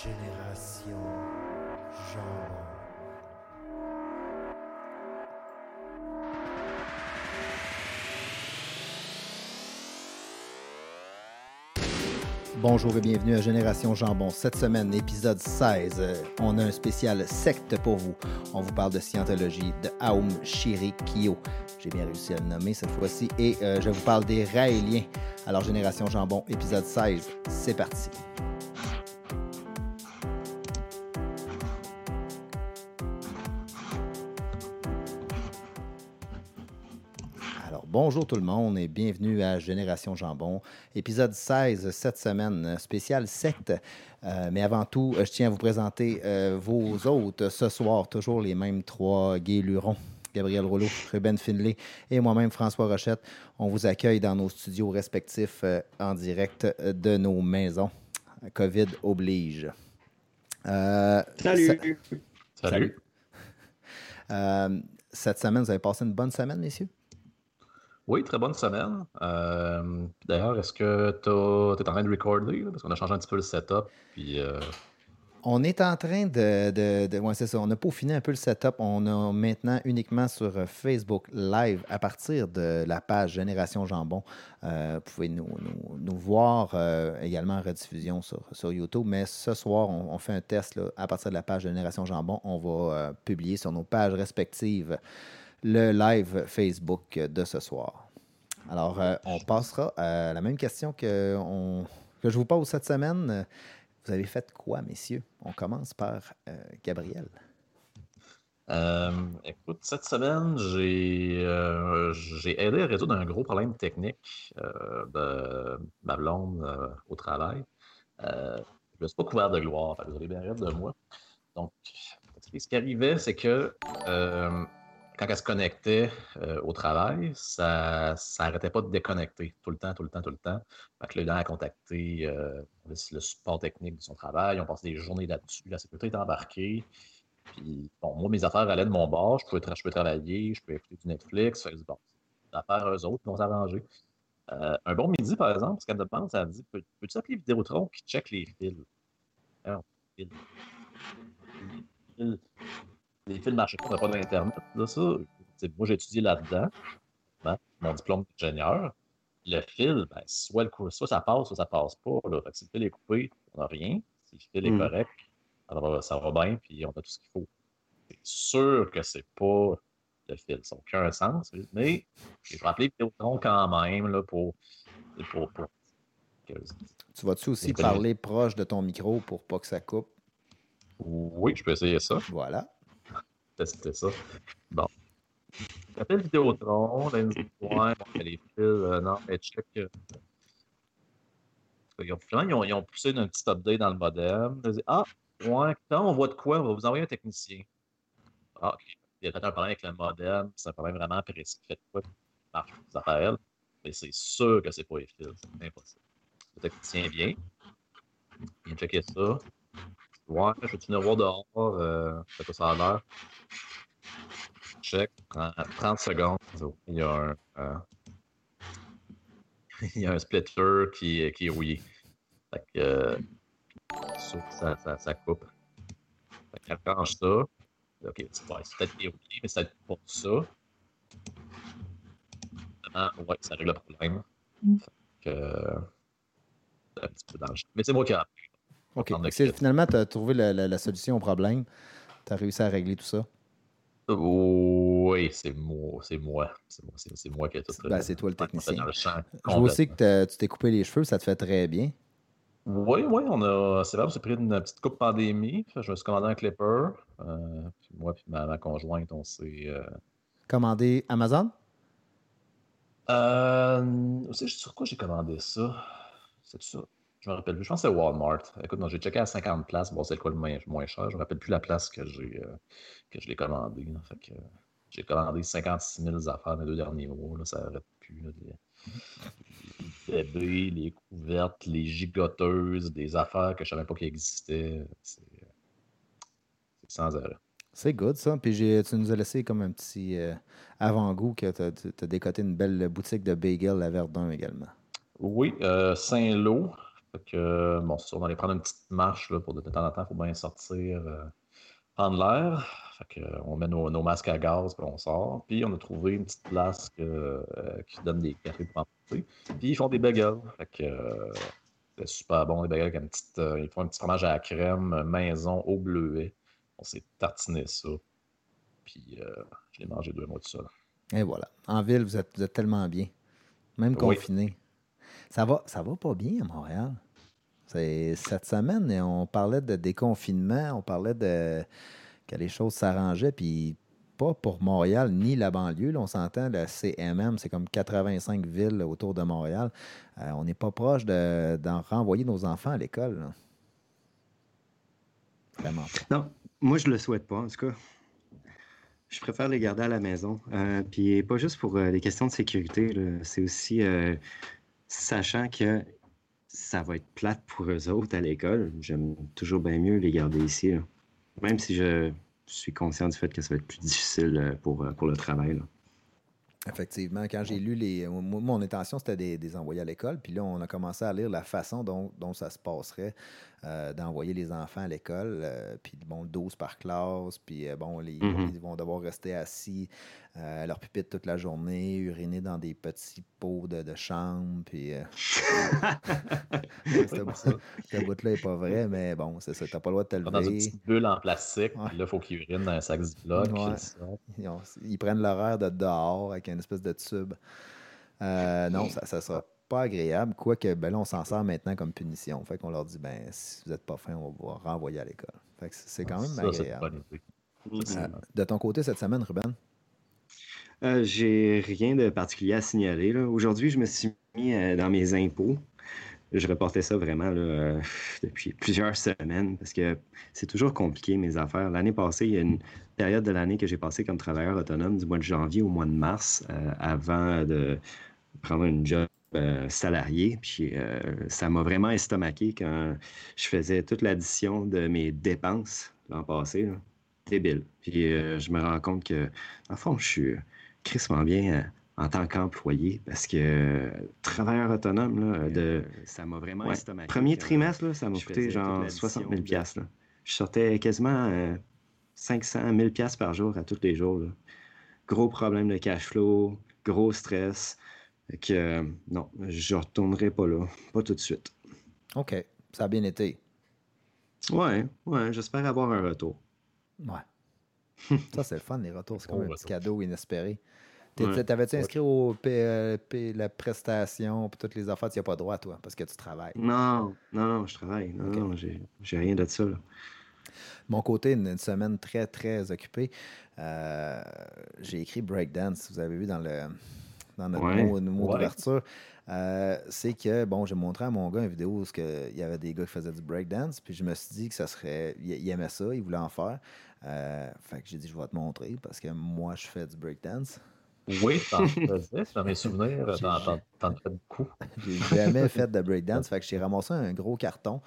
Génération Jambon. Bonjour et bienvenue à Génération Jambon. Cette semaine, épisode 16, euh, on a un spécial secte pour vous. On vous parle de scientologie, de Aum Shirikyo. J'ai bien réussi à le nommer cette fois-ci. Et euh, je vous parle des Raéliens. Alors, Génération Jambon, épisode 16, c'est parti. Bonjour tout le monde et bienvenue à Génération Jambon, épisode 16 cette semaine, spécial secte. Euh, mais avant tout, je tiens à vous présenter euh, vos hôtes ce soir, toujours les mêmes trois gays lurons. Gabriel Rouleau, Ruben Finlay et moi-même, François Rochette. On vous accueille dans nos studios respectifs euh, en direct de nos maisons. COVID oblige. Euh, Salut. ça- Salut. euh, cette semaine, vous avez passé une bonne semaine, messieurs? Oui, très bonne semaine. Euh, D'ailleurs, est-ce que tu es en train de recorder? Parce qu'on a changé un petit peu le setup. Puis, euh, On est en train de. de, c'est ça. On a peaufiné un peu le setup. On a maintenant uniquement sur euh, Facebook Live à partir de la page Génération Jambon. Vous pouvez nous, voir également en rediffusion sur, YouTube. Mais ce soir, on, fait un test à partir de la page Génération Jambon. On va publier sur nos pages respectives le live Facebook de ce soir. Alors, euh, on passera à la même question que, je vous pose cette semaine. Vous avez fait quoi, messieurs? On commence par euh, Gabriel. euh, écoute, cette semaine, j'ai aidé à résoudre un gros problème technique de ma blonde au travail. Je ne suis pas couvert de gloire, vous allez bien de moi. Donc, ce qui arrivait, c'est que quand elle se connectait euh, au travail, ça n'arrêtait pas de déconnecter tout le temps, tout le temps, tout le temps. Fait que là, elle a contacté euh, le, support technique de son travail. On passé des journées là-dessus. La sécurité est embarquée. Puis, bon, moi, mes affaires allaient de mon bord. Je pouvais, travailler, je pouvais écouter du Netflix. Fait que, affaires, eux autres, vont s'arranger. Euh, un bon midi, par exemple, ce qu'elle me demande, elle me dit Peux- Peux-tu appeler Vidéotron qui check les fils? Alors, fils. Les fils- Les fils marchaient pas, on n'a pas d'Internet. Là, ça, c'est- moi, j'ai étudié là-dedans, hein, mon diplôme d'ingénieur. Le fil, ben, soit, le soit ça passe, soit ça passe pas. Là. Fait que si le fil est coupé, on n'a rien. Si le fil est Mm. correct, ça va, ça va bien, puis on a tout ce qu'il faut. C'est sûr que c'est pas le fil, ça n'a aucun sens. Mais je vais appeler Vidéotron quand même là, pour, pour, pour Tu vas-tu aussi parler proche de ton micro pour pas que ça coupe? Oui, je peux essayer ça. Voilà. Tester ça. Bon. J'appelle Vidéotron, là, ouais, bon, les fils, euh, non, mais check. euh, Ils ont, finalement, ils ont, ils ont poussé un petit update dans le modem. Ah, ouais, quand on voit de quoi, on va vous envoyer un technicien. Ah, ok. Il y a peut-être un problème avec le modem, c'est un problème vraiment précis. Fait quoi, marche, ça. Mais c'est sûr que c'est pas les fils, c'est impossible. Le technicien vient, il vient checker ça. Ouais, je vais venir voir dehors, euh, ça a l'air. Check, prend 30 secondes. Il y a un, euh, il y a un splitter qui, qui est rouillé. Fait que, euh, ça, ça, ça, coupe. Fait qu'elle change ça. Ok, c'est peut-être rouillé, mais c'est pas ça. Vraiment, ouais, ça règle le problème. Fait que, euh, c'est un petit peu champ. Mais c'est moi qui ai appris. OK. finalement, tu as trouvé la, la- la solution au problème. Tu as réussi à régler tout ça. Oui, c'est moi, c'est moi. C'est moi, qui ai tout. Ben, c'est toi le ouais, technicien. dans le champ Je vois aussi que tu t'es coupé les cheveux, ça te fait très bien. Oui, oui, on a. C'est vrai, on s'est pris une petite coupe pandémie. Je me suis commandé un clipper. Euh, puis moi puis ma, ma conjointe, on s'est. Euh, Commandé Amazon? euh, sur quoi j'ai commandé ça? C'est ça? Je me rappelle plus. Je pense que c'est Walmart. Écoute, non, j'ai checké à 50 places. Bon, c'est quoi le moins, moins cher? Je me rappelle plus la place que j'ai euh, que je l'ai commandé. là. Fait que euh, j'ai commandé 56 000 affaires dans les deux derniers mois. Là, ça n'arrête plus. là, les, les bébés, les couvertes, les gigoteuses, des affaires que je savais pas qu'ils existaient. C'est euh, c'est sans arrêt. C'est good, ça. Puis tu nous as laissé comme un petit euh, avant-goût que tu as, décoté une belle boutique de bagel à Verdun également. Oui, Saint-Lô. Fait que, bon, c'est sûr, on aller prendre une petite marche là, pour de temps en temps, il faut bien sortir, euh, prendre l'air. Fait que, on met nos, nos masques à gaz, puis on sort. Puis on a trouvé une petite place que, euh, qui donne des cafés pour emporter. Puis ils font des bagels. Fait que, euh, c'est super bon, les bagels avec une petite, euh, ils font un petit fromage à la crème euh, maison au bleuet. On s'est tartiné ça. Puis euh, je l'ai mangé deux mois de ça. Et voilà. En ville, vous êtes, vous êtes tellement bien. Même Oui. confiné. Ça va, ça va pas bien à Montréal. Cette semaine, on parlait de déconfinement, on parlait de que les choses s'arrangeaient, puis pas pour Montréal ni la banlieue. on s'entend, le CMM, c'est comme 85 villes autour de Montréal. Euh, on n'est pas proche de- d'en renvoyer nos enfants à l'école. Vraiment. Non, moi, je le souhaite pas, en tout cas. Je préfère les garder à la maison. Euh, puis pas juste pour euh, des questions de sécurité, c'est aussi euh, sachant que ça va être plate pour eux autres à l'école. J'aime toujours bien mieux les garder ici. Même si je suis conscient du fait que ça va être plus difficile euh, pour, euh, pour le travail. Effectivement, quand j'ai lu les. Mon intention, c'était de les envoyer à l'école. Puis là, on a commencé à lire la façon dont ça se passerait euh, d'envoyer les enfants à l'école. euh, puis bon, 12 par classe. Puis euh, bon, les- Mhm. ils vont devoir rester assis euh, à leur pupitre toute la journée, uriner dans des petits pots de, de chambre. Puis. euh, ce bout- ce bout-là n'est pas vrai, mais bon, c'est ça. Tu n'as pas le droit de te Dans une lever. petite bulle en plastique, Ouais. puis là, il faut qu'ils urinent dans un sac Ziploc. Ouais. Ils, prennent l'horaire de dehors avec une espèce de tube. Euh, non, ça ne sera pas agréable. Quoique, ben là, on s'en sert maintenant comme punition. Fait qu'on leur dit, ben, si vous n'êtes pas fin, on va vous renvoyer à l'école. Fait que c'est quand même Ça, agréable. bonne idée. Euh, de ton côté, cette semaine, Ruben? Euh, j'ai rien de particulier à signaler. Aujourd'hui, je me suis mis euh, dans mes impôts. Je reportais ça vraiment là, euh, depuis plusieurs semaines parce que c'est toujours compliqué, mes affaires. L'année passée, il y a une période de l'année que j'ai passée comme travailleur autonome du mois de janvier au mois de mars euh, avant de prendre une job euh, salarié. Puis euh, ça m'a vraiment estomaqué quand je faisais toute l'addition de mes dépenses l'an passé. là. Débile. Puis euh, je me rends compte que, en fond, je suis crissement bien en tant qu'employé parce que travailleur autonome, là, de, ça m'a vraiment Ouais. estomaqué. Premier trimestre, là, ça m'a coûté genre l'addition 60 000 de- là. Je sortais quasiment euh, 500 000 piastres par jour à tous les jours. là. Gros problème de cash flow, gros stress. Fait que euh, non, je retournerai pas là, pas tout de suite. OK. Ça a bien été. Ouais, ouais, j'espère avoir un retour. Ouais. ça, c'est le fun, les retours. C'est comme Bon un petit cadeau inespéré. Ouais. T'avais-tu inscrit au P- euh, P- la prestation puis toutes les affaires? Tu n'y as pas droit, toi, parce que tu travailles? Non, non, non, je travaille. Non, non, j'ai j'ai rien de ça. Là. Mon côté, une, une semaine très, très occupée. Euh, j'ai écrit breakdance, vous avez vu dans, le, dans notre Ouais. mot, mot Ouais. d'ouverture. Euh, c'est que, bon, j'ai montré à mon gars une vidéo où il y avait des gars qui faisaient du breakdance, puis je me suis dit que ça serait. Il, aimait ça, il voulait en faire. Euh, fait que j'ai dit, je vais te montrer, parce que moi, je fais du breakdance. Oui, t'en faisais, dans mes souvenirs, J'ai- t'en, fais beaucoup. J'ai jamais fait de breakdance. Fait que j'ai ramassé un gros carton.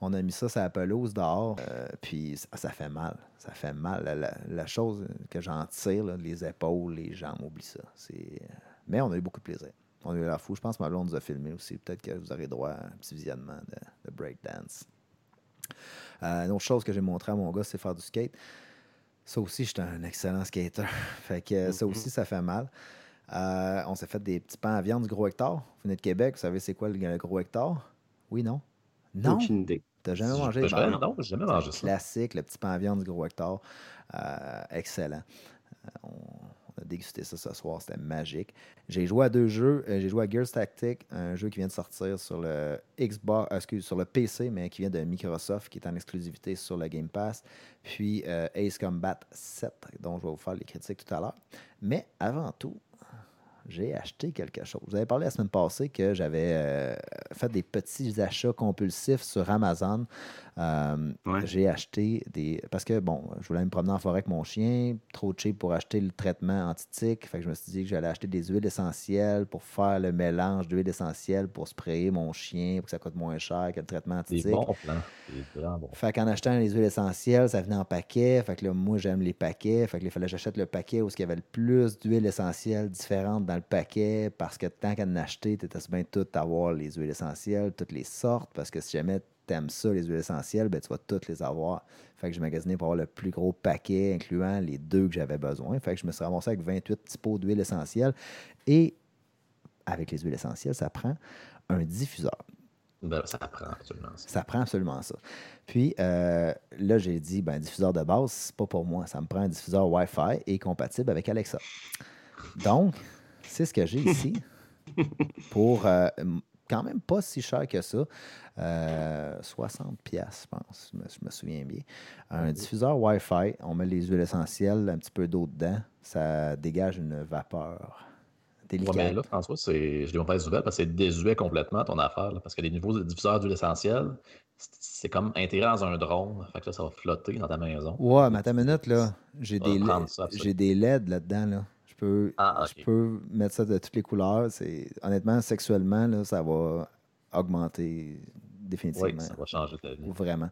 On a mis ça sur la pelouse dehors. euh, puis ça, ça fait mal. Ça fait mal. La, la- la chose que j'en tire, là, les épaules, les jambes, oublie ça. C'est... Mais on a eu beaucoup de plaisir. On a eu la fou. Je pense que ma blonde nous a filmé aussi. Peut-être que vous aurez droit à un petit visionnement de, de breakdance. Euh, une autre chose que j'ai montré à mon gars, c'est faire du skate. Ça aussi, j'étais un excellent skater. fait que ça aussi, ça fait mal. Euh, on s'est fait des petits pains à viande du gros hectare. Vous venez de Québec, vous savez c'est quoi le, le gros hectare? Oui, non? Non? Aucune idée. T'as jamais mangé? Ben, jamais- non, j'ai jamais mangé ça. Classique, le petit pain à viande du gros hectare. Euh, excellent. On a dégusté ça ce soir, c'était magique. J'ai joué à deux jeux. Euh, J'ai joué à Gears Tactic, un jeu qui vient de sortir sur le Xbox, euh, excuse, sur le PC, mais qui vient de Microsoft, qui est en exclusivité sur le Game Pass. Puis euh, Ace Combat 7, dont je vais vous faire les critiques tout à l'heure. Mais avant tout, j'ai acheté quelque chose. Vous avez parlé la semaine passée que j'avais fait des petits achats compulsifs sur Amazon. Euh, Ouais. J'ai acheté des. Parce que, bon, je voulais me promener en forêt avec mon chien, trop cheap pour acheter le traitement anti-tic. Fait que je me suis dit que j'allais acheter des huiles essentielles pour faire le mélange d'huiles essentielles pour sprayer mon chien pour que ça coûte moins cher que le traitement plans. Des vraiment bons. Fait qu'en achetant les huiles essentielles, ça venait en paquet. Fait que là, moi, j'aime les paquets. Fait que là, il fallait que j'achète le paquet où il y avait le plus d'huiles essentielles différentes dans le paquet parce que tant qu'à en acheter, tu étais bien tout avoir les huiles essentielles, toutes les sortes. Parce que si jamais tu aimes ça, les huiles essentielles, ben, tu vas toutes les avoir. Fait que j'ai magasiné pour avoir le plus gros paquet, incluant les deux que j'avais besoin. Fait que je me suis ramassé avec 28 petits pots d'huile essentielle. Et avec les huiles essentielles, ça prend un diffuseur. Ben, ça prend absolument ça. Ça prend absolument ça. Puis euh, là, j'ai dit, ben, diffuseur de base, c'est pas pour moi. Ça me prend un diffuseur Wi-Fi et compatible avec Alexa. Donc, c'est ce que j'ai ici pour euh, quand même pas si cher que ça. Euh, 60 pièces, je pense, je me, je me souviens bien. Un diffuseur Wi-Fi, on met les huiles essentielles, un petit peu d'eau dedans, ça dégage une vapeur Ouais, délicate. mais là, François, c'est... je dis mauvaise nouvelle parce que c'est désuet complètement ton affaire. là, parce que les niveaux de diffuseurs d'huile essentielle, c'est- comme intégré dans un drone. Fait que là, ça va flotter dans ta maison. Ouais, mais attends une minute, là. J'ai des, LED j'ai des LED là-dedans, là. Je peux, Ah, je peux mettre ça de toutes les couleurs. C'est, honnêtement, sexuellement, là, ça va augmenter définitivement. Oui, ça va changer ta vie. Vraiment.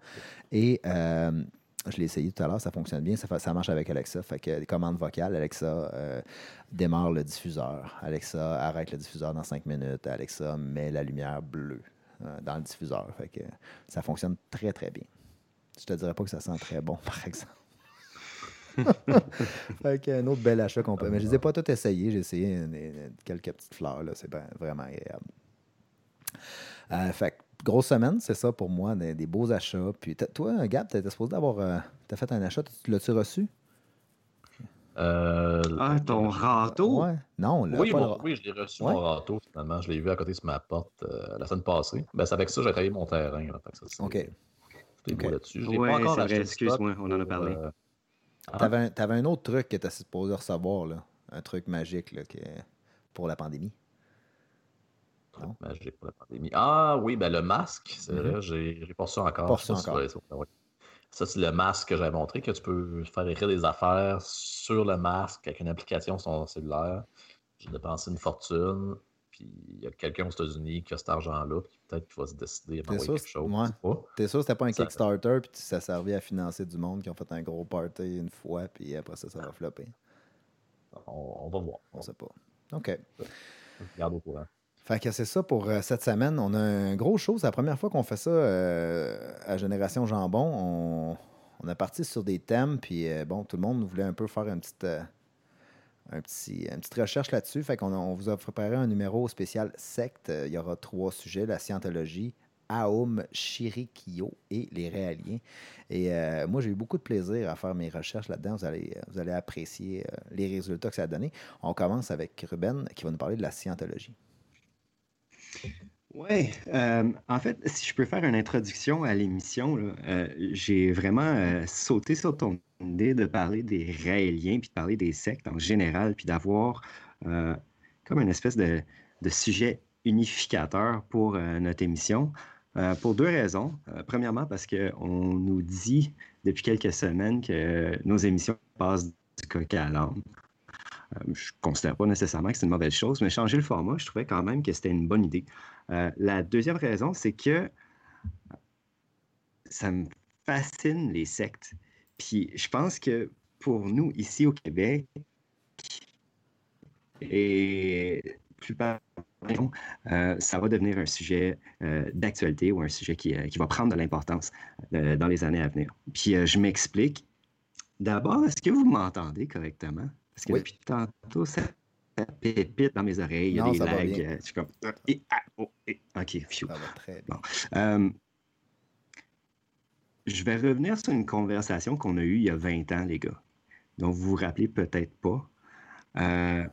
Et euh, je l'ai essayé tout à l'heure, ça fonctionne bien, ça, ça marche avec Alexa. Fait que les commandes vocales, Alexa euh, démarre le diffuseur. Alexa arrête le diffuseur dans 5 minutes. Alexa met la lumière bleue euh, dans le diffuseur. Fait que ça fonctionne très, très bien. Je te dirais pas que ça sent très bon, par exemple. fait que un autre bel achat qu'on peut. Mais je les ai pas tous essayés. J'ai essayé une- une- quelques petites fleurs. là. C'est ben- vraiment agréable. Euh, fait que, grosse semaine, c'est ça pour moi, des, des beaux achats. Puis toi, Gab, tu étais supposé d'avoir. euh, t'as fait un achat, tu l'as-tu reçu? Euh, Ah, ton râteau? Ouais. Non, là, Oui, pas le oui, je l'ai reçu, Ouais. mon râteau, finalement. Je l'ai vu à côté sur ma porte euh, la semaine passée. Ben, c'est avec ça que j'ai travaillé mon terrain. là. Fait que ça, c'est- OK. tout est beau OK. là-dessus. Je l'ai Ouais, pas encore c'est acheté excuse-moi, on en a pour, parlé. euh, ah, T'avais un, t'avais un autre truc que tu supposé recevoir, là. Un truc magique là, que- pour la pandémie. Non? l'ai pour la pandémie. Ah oui, ben le masque, c'est vrai, j'ai pas reçu encore. Pas encore. ça, ouais. Ça, c'est le masque que j'avais montré, que tu peux faire écrire des affaires sur le masque avec une application sur ton cellulaire. J'ai dépensé une fortune, puis il y a quelqu'un aux États-Unis qui a cet argent-là, puis peut-être qu'il va se décider à quelque chose. ouais. T'es sûr que c'était pas un Ça- Kickstarter puis ça servait à financer du monde qui ont fait un gros party une fois puis après ça, ça va flopper? On, on va voir. On sait pas. OK. Garde au courant. Fait que c'est ça pour euh, cette semaine. On a un gros show. C'est la première fois qu'on fait ça euh, à Génération Jambon. On, on est parti sur des thèmes, puis euh, bon, tout le monde voulait un peu faire une petite, un petit, une petite recherche là-dessus. Fait qu'on on vous a préparé un numéro spécial secte. Euh, Il y aura trois sujets la scientologie, Aum, Shirikyo et les réaliens. Et euh, moi, j'ai eu beaucoup de plaisir à faire mes recherches là-dedans. Vous allez, vous allez apprécier euh, les résultats que ça a donné. On commence avec Ruben qui va nous parler de la scientologie. Oui, en fait, si je peux faire une introduction à l'émission, j'ai vraiment sauté sur ton idée de parler des Raéliens, puis de parler des sectes en général, puis d'avoir euh, comme une espèce de, sujet unificateur pour euh, notre émission, euh, pour deux raisons. Premièrement, parce qu'on nous dit depuis quelques semaines que nos émissions passent du coq à l'âne. Je ne considère pas nécessairement que c'est une mauvaise chose, mais changer le format, je trouvais quand même que c'était une bonne idée. La deuxième raison, c'est que ça me fascine les sectes. Puis je pense que pour nous, ici au Québec, et plus euh, ça va devenir un sujet euh, d'actualité ou un sujet qui, euh, qui va prendre de l'importance euh, dans les années à venir. Puis je m'explique. D'abord, est-ce que vous m'entendez correctement? Parce que Oui. depuis tantôt, ça, ça pépite dans mes oreilles, il y a Non, des lags. je suis comme. et, ah, oh, et, OK, phew. Ça va très bien. Euh, je vais revenir sur une conversation qu'on a eue il y a 20 ans, les gars, dont vous vous rappelez peut-être pas, euh,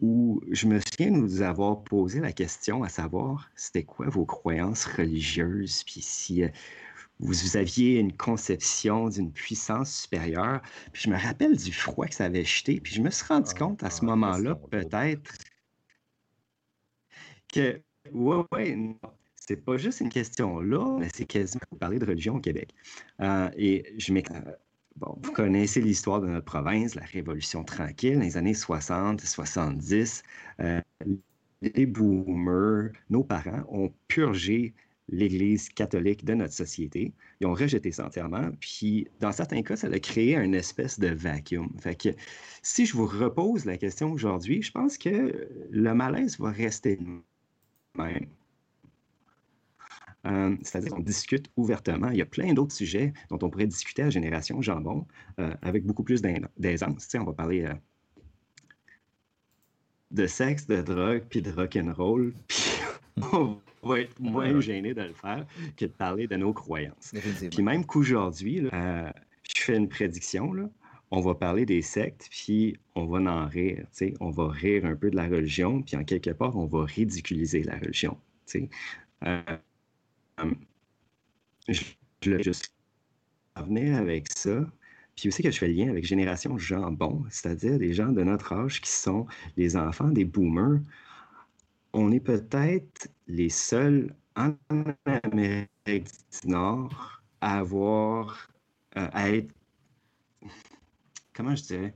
où je me souviens nous avoir posé la question à savoir c'était quoi vos croyances religieuses, puis si euh, vous, aviez une conception d'une puissance supérieure. Puis je me rappelle du froid que ça avait jeté, puis je me suis rendu Ah, compte à ce ah, moment-là, peut-être, que, ouais, ouais, non, c'est pas juste une question là, mais c'est quasiment parler de religion au Québec. Euh, et je Bon, vous connaissez l'histoire de notre province, la Révolution tranquille, les années 60, 70. Euh, les boomers, nos parents ont purgé l'Église catholique de notre société. Ils ont rejeté ça entièrement. Puis, dans certains cas, ça a créé une espèce de vacuum. Fait si je vous repose la question aujourd'hui, je pense que le malaise va rester même. Euh, c'est-à-dire qu'on discute ouvertement. Il y a plein d'autres sujets dont on pourrait discuter à Génération Jambon euh, avec beaucoup plus d'aisance. on va parler euh, de sexe, de drogue, puis de rock'n'roll, puis on va être moins gêné de le faire que de parler de nos croyances. Puis même qu'aujourd'hui, je fais une prédiction, là, on va parler des sectes, puis on va en rire. On va rire un peu de la religion, puis en quelque part, on va ridiculiser la religion. Euh, je voulais juste revenir avec ça. Puis aussi que je fais le lien avec Génération Jambon, c'est-à-dire des gens de notre âge qui sont les enfants des boomers. On est peut-être les seuls en Amérique du Nord à avoir, euh, à être, comment je dirais,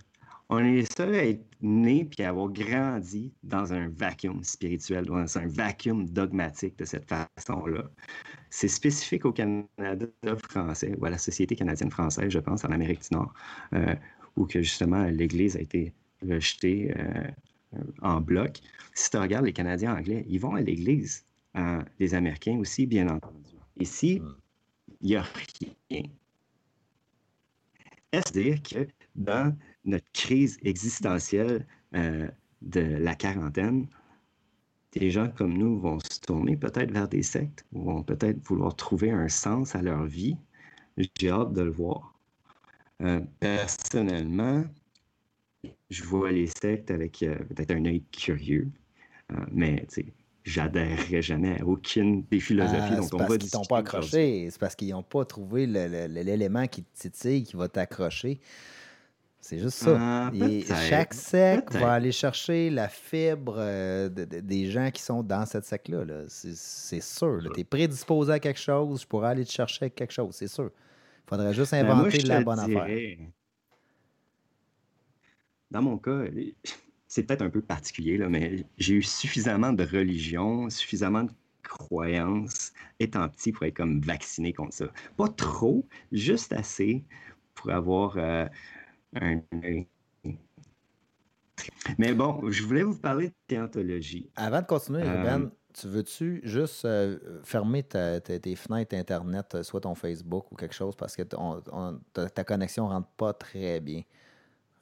on est seul à être né puis à avoir grandi dans un vacuum spirituel, dans un vacuum dogmatique de cette façon-là. C'est spécifique au Canada français ou à la Société canadienne française, je pense, en Amérique du Nord, euh, où que justement l'Église a été rejetée euh, en bloc. Si tu regardes les Canadiens anglais, ils vont à l'Église. Les Américains aussi, bien entendu. Ici, hmm. il n'y a rien. Est-ce dire que dans notre crise existentielle euh, de la quarantaine, des gens comme nous vont se tourner peut-être vers des sectes, vont peut-être vouloir trouver un sens à leur vie. J'ai hâte de le voir. Euh, personnellement, je vois les sectes avec euh, peut-être un œil curieux, mais j'adhérerai jamais à aucune des philosophies ah, dont on va parce qu'ils t'ont pas accroché. C'est parce qu'ils n'ont pas trouvé l'élément qui te titille, qui va t'accrocher. C'est juste ça. Ah, chaque sec va aller chercher la fibre euh, des gens qui sont dans cette sec-là. c'est sûr. Tu es prédisposé à quelque chose, je pourrais aller te chercher quelque chose, c'est sûr. Il faudrait juste ben, inventer la bonne affaire. Dans mon cas, c'est peut-être un peu particulier, là, mais j'ai eu suffisamment de religion, suffisamment de croyances étant petit pour être comme vacciné contre ça. Pas trop, juste assez pour avoir euh, mais bon, je voulais vous parler de théontologie. Avant de continuer, euh, Ruben, tu veux-tu juste euh, fermer tes fenêtres Internet, euh, soit ton Facebook ou quelque chose, parce que ta, connexion ne rentre pas très bien.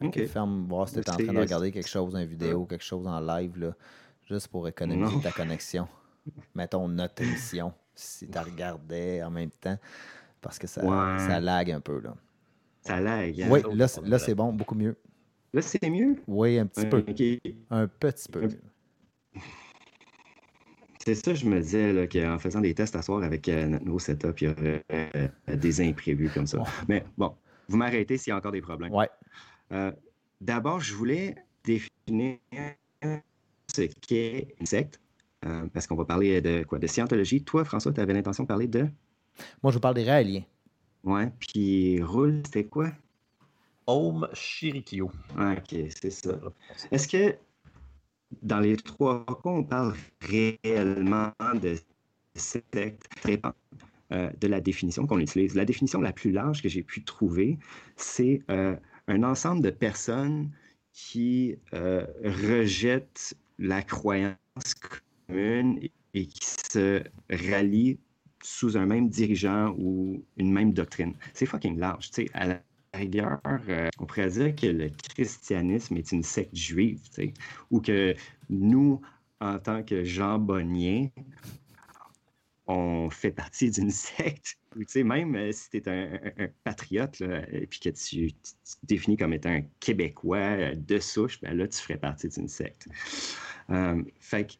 Ok, ferme, voir si tu es en train de regarder quelque chose, une vidéo, quelque chose en live, là, juste pour économiser ta connexion. Mettons notre émission, si tu regardais en même temps, parce que ça, ça lag un peu. Là. Ça lag. Hein? Oui, là, là c'est bon, beaucoup mieux. Là, c'est mieux? Oui, un petit peu. Un petit peu. C'est ça, je me disais qu'en faisant des tests à soir avec euh, notre nouveau setup, il y aurait euh, des imprévus comme ça. Mais bon, vous m'arrêtez s'il y a encore des problèmes. Ouais. Euh, d'abord, je voulais définir ce qu'est une secte, parce qu'on va parler de quoi? De scientologie. Toi, François, tu avais l'intention de parler de? Moi, je vous parle des réaliens. Ouais, puis Roule, c'était quoi? Om Shirikyo. Ok, c'est ça. Est-ce que dans les trois cas, on parle réellement de secte euh, de la définition qu'on utilise? La définition la plus large que j'ai pu trouver, c'est euh, un ensemble de personnes qui euh, rejettent la croyance commune et qui se rallient sous un même dirigeant ou une même doctrine. C'est fucking large. Tu sais, à la rigueur, euh, on pourrait dire que le christianisme est une secte juive, ou que nous, en tant que jambonniers, on fait partie d'une secte. Tu même euh, si tu es un, patriote, et puis que tu, te définis comme étant un Québécois euh, de souche, ben là, tu ferais partie d'une secte. que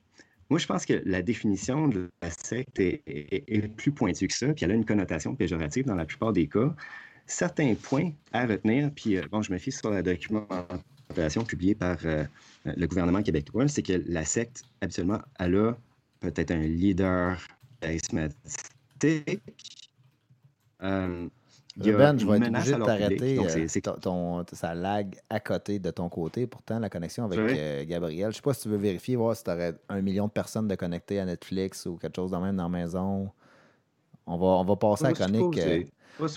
moi, je pense que la définition de la secte est, plus pointue que ça, puis elle a une connotation péjorative dans la plupart des cas. Certains points à retenir, puis euh, bon, je me fie sur la documentation publiée par euh, le gouvernement québécois, c'est que la secte, habituellement, elle a peut-être un leader charismatique. Euh, Ben, je vais une être obligé de t'arrêter. euh, ton, ça lag à côté de ton côté. Pourtant, la connexion avec euh, Gabriel. Je sais pas si tu veux vérifier, voir si tu aurais un million de personnes de connectées à Netflix ou quelque chose de même dans la maison. On va, on va passer à la chronique. euh, on va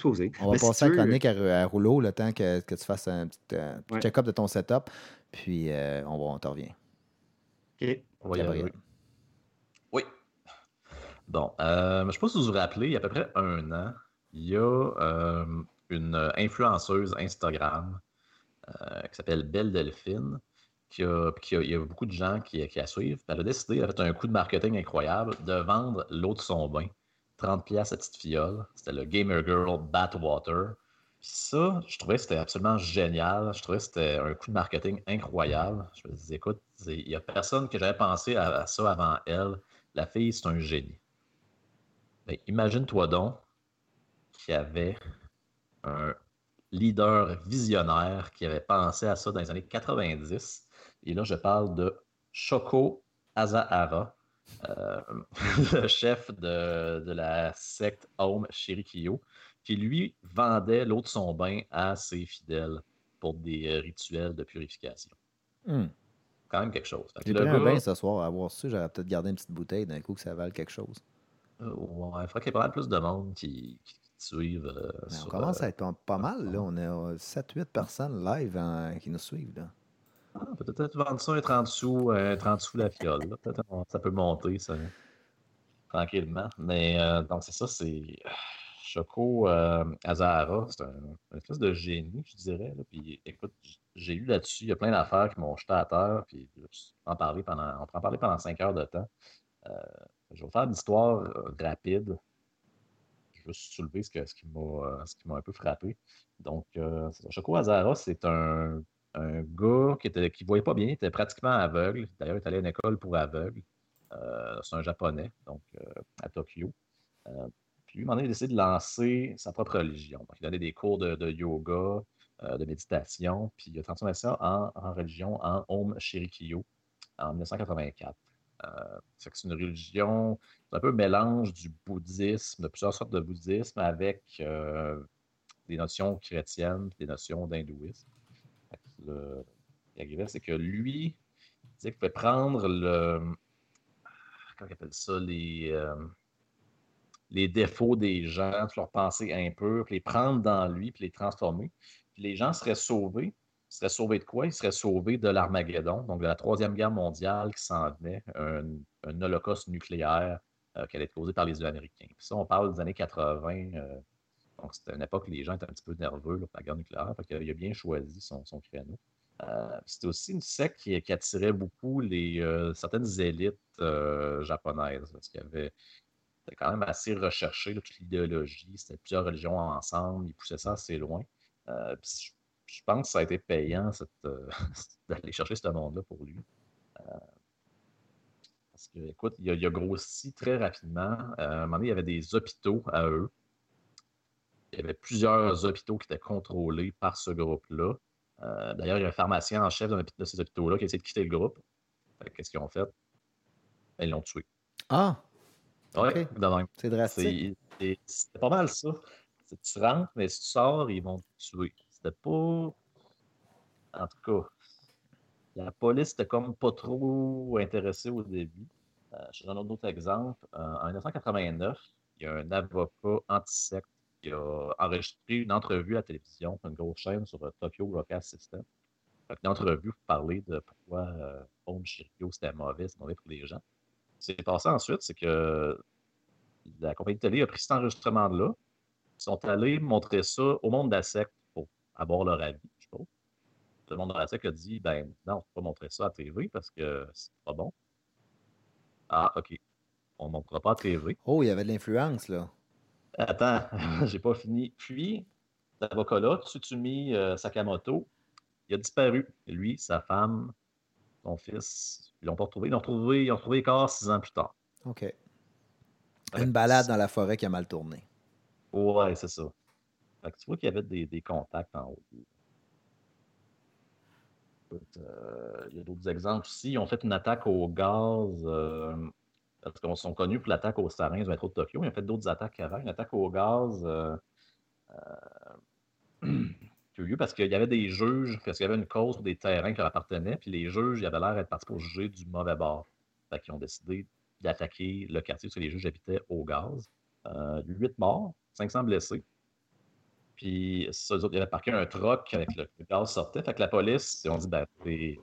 Mais si passer à la veux- chronique à, rouleau le temps que, que tu fasses un petit, euh, petit Ouais. check-up de ton setup. Puis euh, on, va, on te revient. Ok. On va y Gabriel. Oui. Bon, euh, je ne sais pas si vous vous rappelez, il y a à peu près un an, il y a euh, une influenceuse Instagram euh, qui s'appelle Belle Delphine, qui a, il y a beaucoup de gens qui, la suivent. Elle a décidé, elle a fait un coup de marketing incroyable, de vendre l'eau de son bain. 30 pièces à petite fiole. C'était le Gamer Girl Bathwater. Puis ça, je trouvais que c'était absolument génial. Je trouvais que c'était un coup de marketing incroyable. Je me disais, écoute, il n'y a personne que j'avais pensé à, à ça avant elle. La fille, c'est un génie. Ben, Imagine-toi donc qu'il y avait un leader visionnaire qui avait pensé à ça dans les années 90. Et là, je parle de Shoko Asahara, euh, le chef de, de la secte Home Shirikyo, qui lui vendait l'eau de son bain à ses fidèles pour des euh, rituels de purification. Hmm. Quand même quelque chose. Que J'ai le pris un bain ce soir. À voir ça, j'aurais peut-être gardé une petite bouteille d'un coup que ça vale quelque chose. Euh, ouais, il faudrait qu'il y ait pas mal plus de monde qui, suivent. euh, on commence euh, à être pas, pas mal. Là. On a 7-8 personnes live qui nous suivent. Là. ah, Peut-être vendre ça un 30 sous, un 30 sous la fiole. Peut-être ça peut monter ça, tranquillement. Mais euh, donc c'est ça, c'est Choco euh, Azahara, c'est un, une espèce de génie, je dirais. là. Puis écoute, j'ai lu là-dessus, il y a plein d'affaires qui m'ont jeté à terre. Puis en parler pendant, on peut en parler pendant 5 heures de temps. Euh, je vais vous faire une histoire euh, rapide. Veux soulever ce, que- ce qui m'a euh, ce qui m'a un peu frappé. Donc, euh. Shoko Azahara, c'est un, gars qui ne voyait pas bien, il était pratiquement aveugle. D'ailleurs, il est allé à une école pour aveugles. Euh, c'est un japonais, donc euh, à Tokyo. Puis lui, il a décidé de lancer sa propre religion. Donc, il donnait des cours de, yoga, de méditation, puis il a transformé ça en, en religion, en Om Shirikyo, en 1984. Euh, c'est une religion, c'est un peu mélange du bouddhisme, de plusieurs sortes de bouddhisme avec euh, des notions chrétiennes, des notions d'hindouisme. C'est que lui, il disait qu'il pouvait prendre le. Comment appelle ça Les, euh, les défauts des gens, puis leur pensée impure, puis les prendre dans lui, puis les transformer. Puis les gens seraient sauvés. Ils seraient sauvés de quoi? Ils seraient sauvés de l'Armageddon, donc de la Troisième Guerre mondiale qui s'en venait, un, holocauste nucléaire euh, qui allait être causé par les Américains. Puis ça, on parle des années 80. euh, donc, c'était une époque où les gens étaient un petit peu nerveux pour la guerre nucléaire. Fait qu'il a bien choisi son, créneau. Euh, c'était aussi une secte qui, attirait beaucoup les, certaines élites japonaises. Parce qu'il y avait quand même assez recherché, toute l'idéologie. C'était plusieurs religions ensemble. Ils poussaient ça assez loin. Puis je, pense que ça a été payant euh, d'aller chercher ce monde-là pour lui. Euh, parce que, écoute, il a, il a grossi très rapidement. Euh, à un moment donné, il y avait des hôpitaux à eux. Il y avait plusieurs hôpitaux qui étaient contrôlés par ce groupe-là. D'ailleurs, il y a un pharmacien en chef de ces hôpitaux-là qui a essayé de quitter le groupe. Qu'est-ce qu'ils ont fait? Ben, ils l'ont tué. Ah, Ouais, c'est drastique. C'est pas mal ça. Tu rentres, mais si tu sors, ils vont te tuer. C'était pas. En tout cas, la police était comme pas trop intéressée au début. Euh, je donne un autre exemple. Euh, en 1989, il y a un avocat anti-secte qui a enregistré une entrevue à la télévision, une grosse chaîne sur euh, Tokyo Broadcast System. Une entrevue pour parler de pourquoi euh, Home Shirikyo c'était mauvais, c'est mauvais pour les gens. Ce qui s'est passé ensuite, c'est que la compagnie de télé a pris cet enregistrement-là. Ils sont allés montrer ça au monde de la secte avoir leur avis, je suppose. Tout le monde de la secte a dit ben non, on ne peut pas montrer ça à TV parce que c'est pas bon. Ah, OK. On ne montrera pas à TV. Oh, il y avait de l'influence, là. Attends, j'ai pas fini. Puis, cet avocat-là, Tsutsumi euh, Sakamoto, il a disparu. Lui, sa femme, son fils, ils l'ont pas retrouvé. Ils l'ont retrouvé, ils ont retrouvé corps six ans plus tard. OK. Une balade dans la forêt qui a mal tourné. Ouais, c'est ça. Tu vois qu'il y avait des, contacts en haut. Euh, il y a d'autres exemples aussi. Ils ont fait une attaque au gaz euh, Parce qu'ils sont connus pour l'attaque au sarin du métro de Tokyo. Ils ont fait d'autres attaques avant. Une attaque au gaz. Euh, curieux parce qu'il y avait des juges, parce qu'il y avait une cause pour des terrains qui leur appartenaient, puis les juges, ils avaient l'air d'être partis pour juger du mauvais bord. Fait qu'ils ont décidé d'attaquer le quartier où les juges habitaient au gaz. Euh, 8 morts, 500 blessés. Puis, ça, il y avait parqué un truck avec le, gaz sortait. Fait que la police, on dit, ben, c'est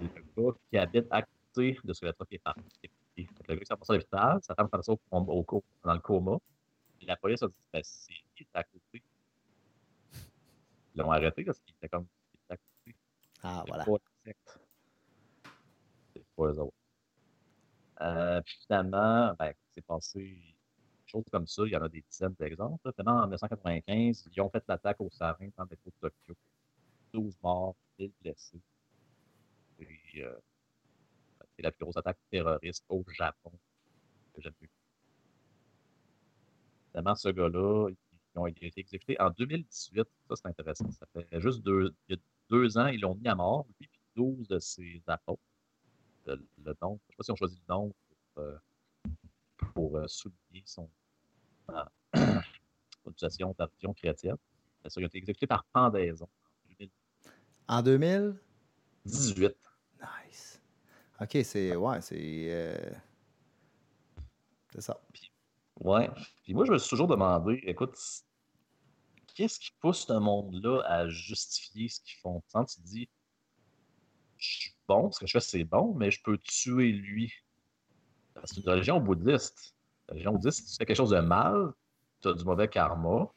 le gars qui habite à côté de ce que le truck est parti. Fait que le gars qui s'est passé à l'hôpital, sa femme fait ça au, au, dans le coma. Puis la police a dit, ben, c'est qui est à côté? Ils l'ont arrêté parce qu'il était comme. Il était à côté. Ah, voilà. C'est pas eux autres. Euh, puis finalement, ben, c'est passé choses comme ça. Il y en a des dizaines d'exemples. Finalement, en 1995, ils ont fait l'attaque au sarin dans le métro de Tokyo. 12 morts, 1000 blessés. Euh, c'est la plus grosse attaque terroriste au Japon que j'ai vue. Finalement, ce gars-là, ils ont été exécutés en 2018. Ça, c'est intéressant. Ça fait juste deux, il y a deux ans, ils l'ont mis à mort, lui, puis 12 de ses apôtres le, nom. Je ne sais pas si on choisit le nom pour, euh, euh, souligner son utilisation d'argent chrétienne. Ça a été exécuté par pendaison en 2018. Nice. OK, c'est. Ouais, c'est. Euh, c'est ça. Puis, ouais. Puis moi, je me suis toujours demandé, écoute, qu'est-ce qui pousse ce monde-là à justifier ce qu'ils font? Quand tu dis, je bon, ce que je fais, c'est bon, mais je peux tuer lui. C'est une religion bouddhiste. La religion bouddhiste, si tu fais quelque chose de mal, tu as du mauvais karma.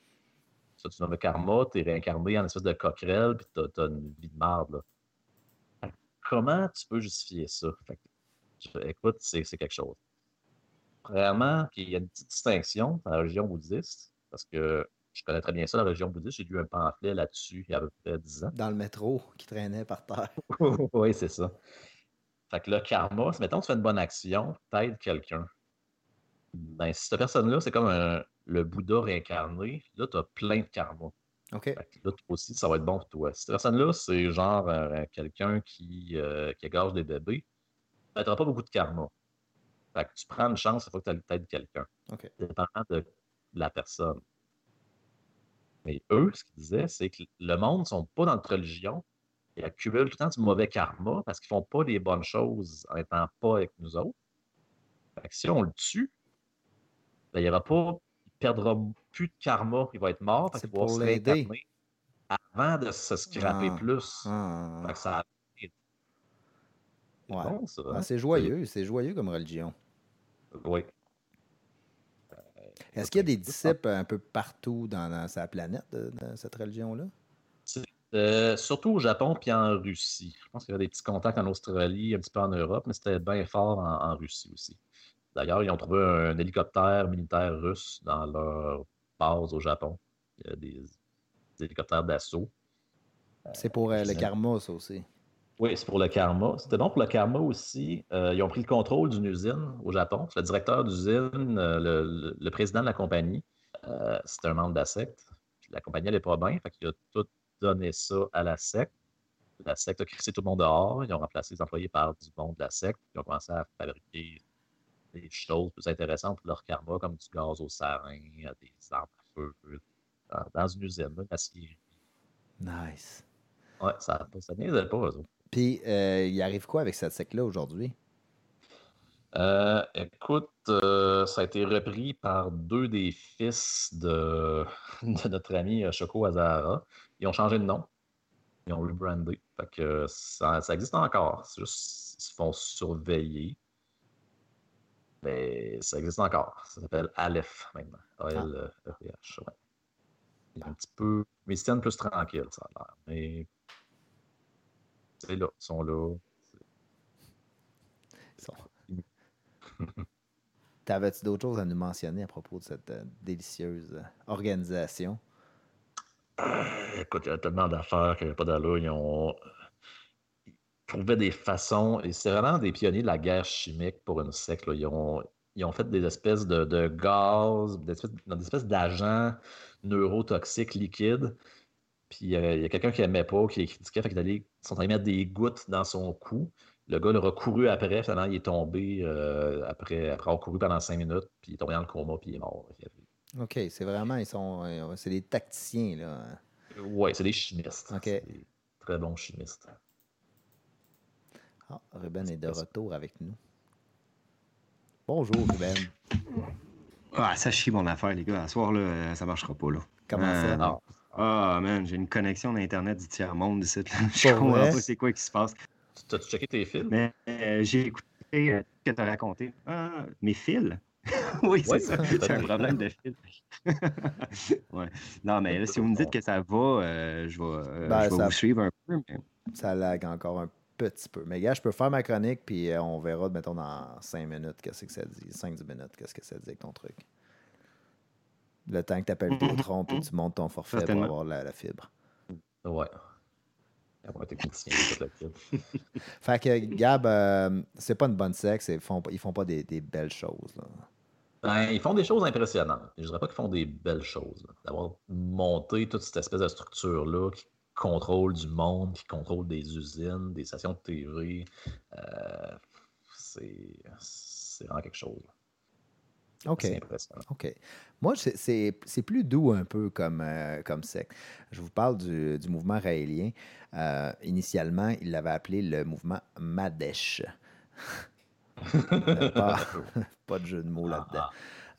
Tu as du mauvais karma, tu es réincarné en espèce de coquerelle, puis tu as, une vie de merde. Comment tu peux justifier ça? écoute, c'est quelque chose. Vraiment, il y a une petite distinction dans la religion bouddhiste, parce que je connais très bien ça, la religion bouddhiste. J'ai lu un pamphlet là-dessus il y a à peu près 10 ans. Dans le métro qui traînait par terre. oui, c'est ça. Fait que le karma, mettons que tu fais une bonne action, t'aides quelqu'un. Ben, si cette personne-là, c'est comme le Bouddha réincarné, là, tu as plein de karma. OK. Fait que là, toi aussi, ça va être bon pour toi. Si cette personne-là, c'est genre euh, quelqu'un qui, euh, qui égorge des bébés, ben, tu n'auras pas beaucoup de karma. Fait que tu prends une chance, il faut que tu aides quelqu'un. OK. Dépendant de la personne. Mais eux, ce qu'ils disaient, c'est que le monde ne sont pas dans notre religion. Ils accumulent tout le temps du mauvais karma parce qu'ils ne font pas les bonnes choses en n'étant pas avec nous autres. si on le tue, ben, il ne pas, il perdra plus de karma, il va être mort C'est pour l'aider. Avant de se scraper ah. plus. Ah. ça ouais. bon, ça, hein? ah, c'est joyeux, c'est joyeux comme religion. Oui. Est-ce qu'il y a des disciples un peu partout dans, sa planète de, cette religion-là? Euh, surtout au Japon puis en Russie. Je pense qu'il y a des petits contacts en Australie, un petit peu en Europe, mais c'était bien fort en, Russie aussi. D'ailleurs, ils ont trouvé un hélicoptère militaire russe dans leur base au Japon. Il y a des, hélicoptères d'assaut. C'est pour euh, le karma, ça aussi. Oui, c'est pour le karma. C'était bon pour le karma aussi. Euh, ils ont pris le contrôle d'une usine au Japon. Le directeur d'usine, euh, le, président de la compagnie, euh, c'était un membre de la secte. la compagnie n'allait pas bien, fait qu'il a tout donné ça à la secte. La secte a crissé tout le monde dehors. Ils ont remplacé les employés par du monde de la secte. Ils ont commencé à fabriquer des choses plus intéressantes pour leur karma, comme du gaz au sarin, des armes à feu, dans, une usine, là, Nice. Ouais, ça, ça pas, eux autres. Puis, euh, il arrive quoi avec cette secte-là aujourd'hui? Euh, écoute, euh, ça a été repris par deux des fils de, notre ami Choco Azara. Ils ont changé de nom. Ils ont rebrandé. Fait que ça, existe encore. C'est juste ils se font surveiller. Mais ça existe encore. Ça s'appelle Aleph maintenant. A-L-E-H. Ouais. Un petit peu. Mais ils se tiennent plus tranquilles, ça a l'air. Mais c'est là, ils sont là. T'avais-tu d'autres choses à nous mentionner à propos de cette euh, délicieuse euh, organisation? Euh, écoute, il y a tellement d'affaires qu'il n'y a pas d'allure. Ils ont trouvé des façons, et c'est vraiment des pionniers de la guerre chimique pour une secte. Ils, ont, ils ont fait des espèces de, de gaz, des espèces, d'agents neurotoxiques liquides puis il y a quelqu'un qui n'aimait pas, qui les critiquait, fait qu'ils sont allés mettre des gouttes dans son cou. le gars leur a couru après, finalement, il est tombé euh, après, après avoir couru pendant cinq minutes, puis il est tombé dans le coma, puis il est mort. OK, c'est vraiment, ils sont, euh, c'est des tacticiens, là. Oui, c'est des chimistes. OK. Des très bons chimistes. Ah, Ruben est de retour avec nous. Bonjour, Ruben. Ah, ça chie mon affaire, les gars. À soir, là, euh, ça marchera pas, là. Comment Euh, ça? non. Ah, man, j'ai une connexion d'Internet du tiers-monde ici. là. Je comprends vrai? pas c'est quoi qui se passe. T'as-tu checké tes films? Mais euh, j'ai écouté euh, ce que tu as raconté. Ah, mes fils? oui, c'est Ouais, ça. J'ai un problème de fil. ouais. Non, mais là, si vous me dites que ça va, euh, je vais, euh, Ben, je vais ça- vous suivre un peu. mais- Ça lag encore un petit peu. Mais gars, je peux faire ma chronique, puis euh, on verra, mettons, dans 5 minutes, qu'est-ce que ça dit. 5-10 minutes, qu'est-ce que ça dit avec ton truc. Le temps que tu appelles Tron, puis tu montes ton forfait pour avoir la, la fibre. Ouais. Film. Fait que, Gab, euh, c'est pas une bonne sexe, ils font, pas- ils font pas des, des belles choses. là. Ben, ils font des choses impressionnantes. Je dirais pas qu'ils font des belles choses. D'avoir monté toute cette espèce de structure-là qui contrôle du monde, qui contrôle des usines, des stations de TV, euh, c'est vraiment quelque chose. OK. C'est impressionnant. OK. Moi, c'est- plus doux un peu comme, euh, comme secte. Je vous parle du, du mouvement raélien. Euh, initialement, il l'avait appelé le mouvement Madesh. Pas, pas de jeu de mots là-dedans. Ah,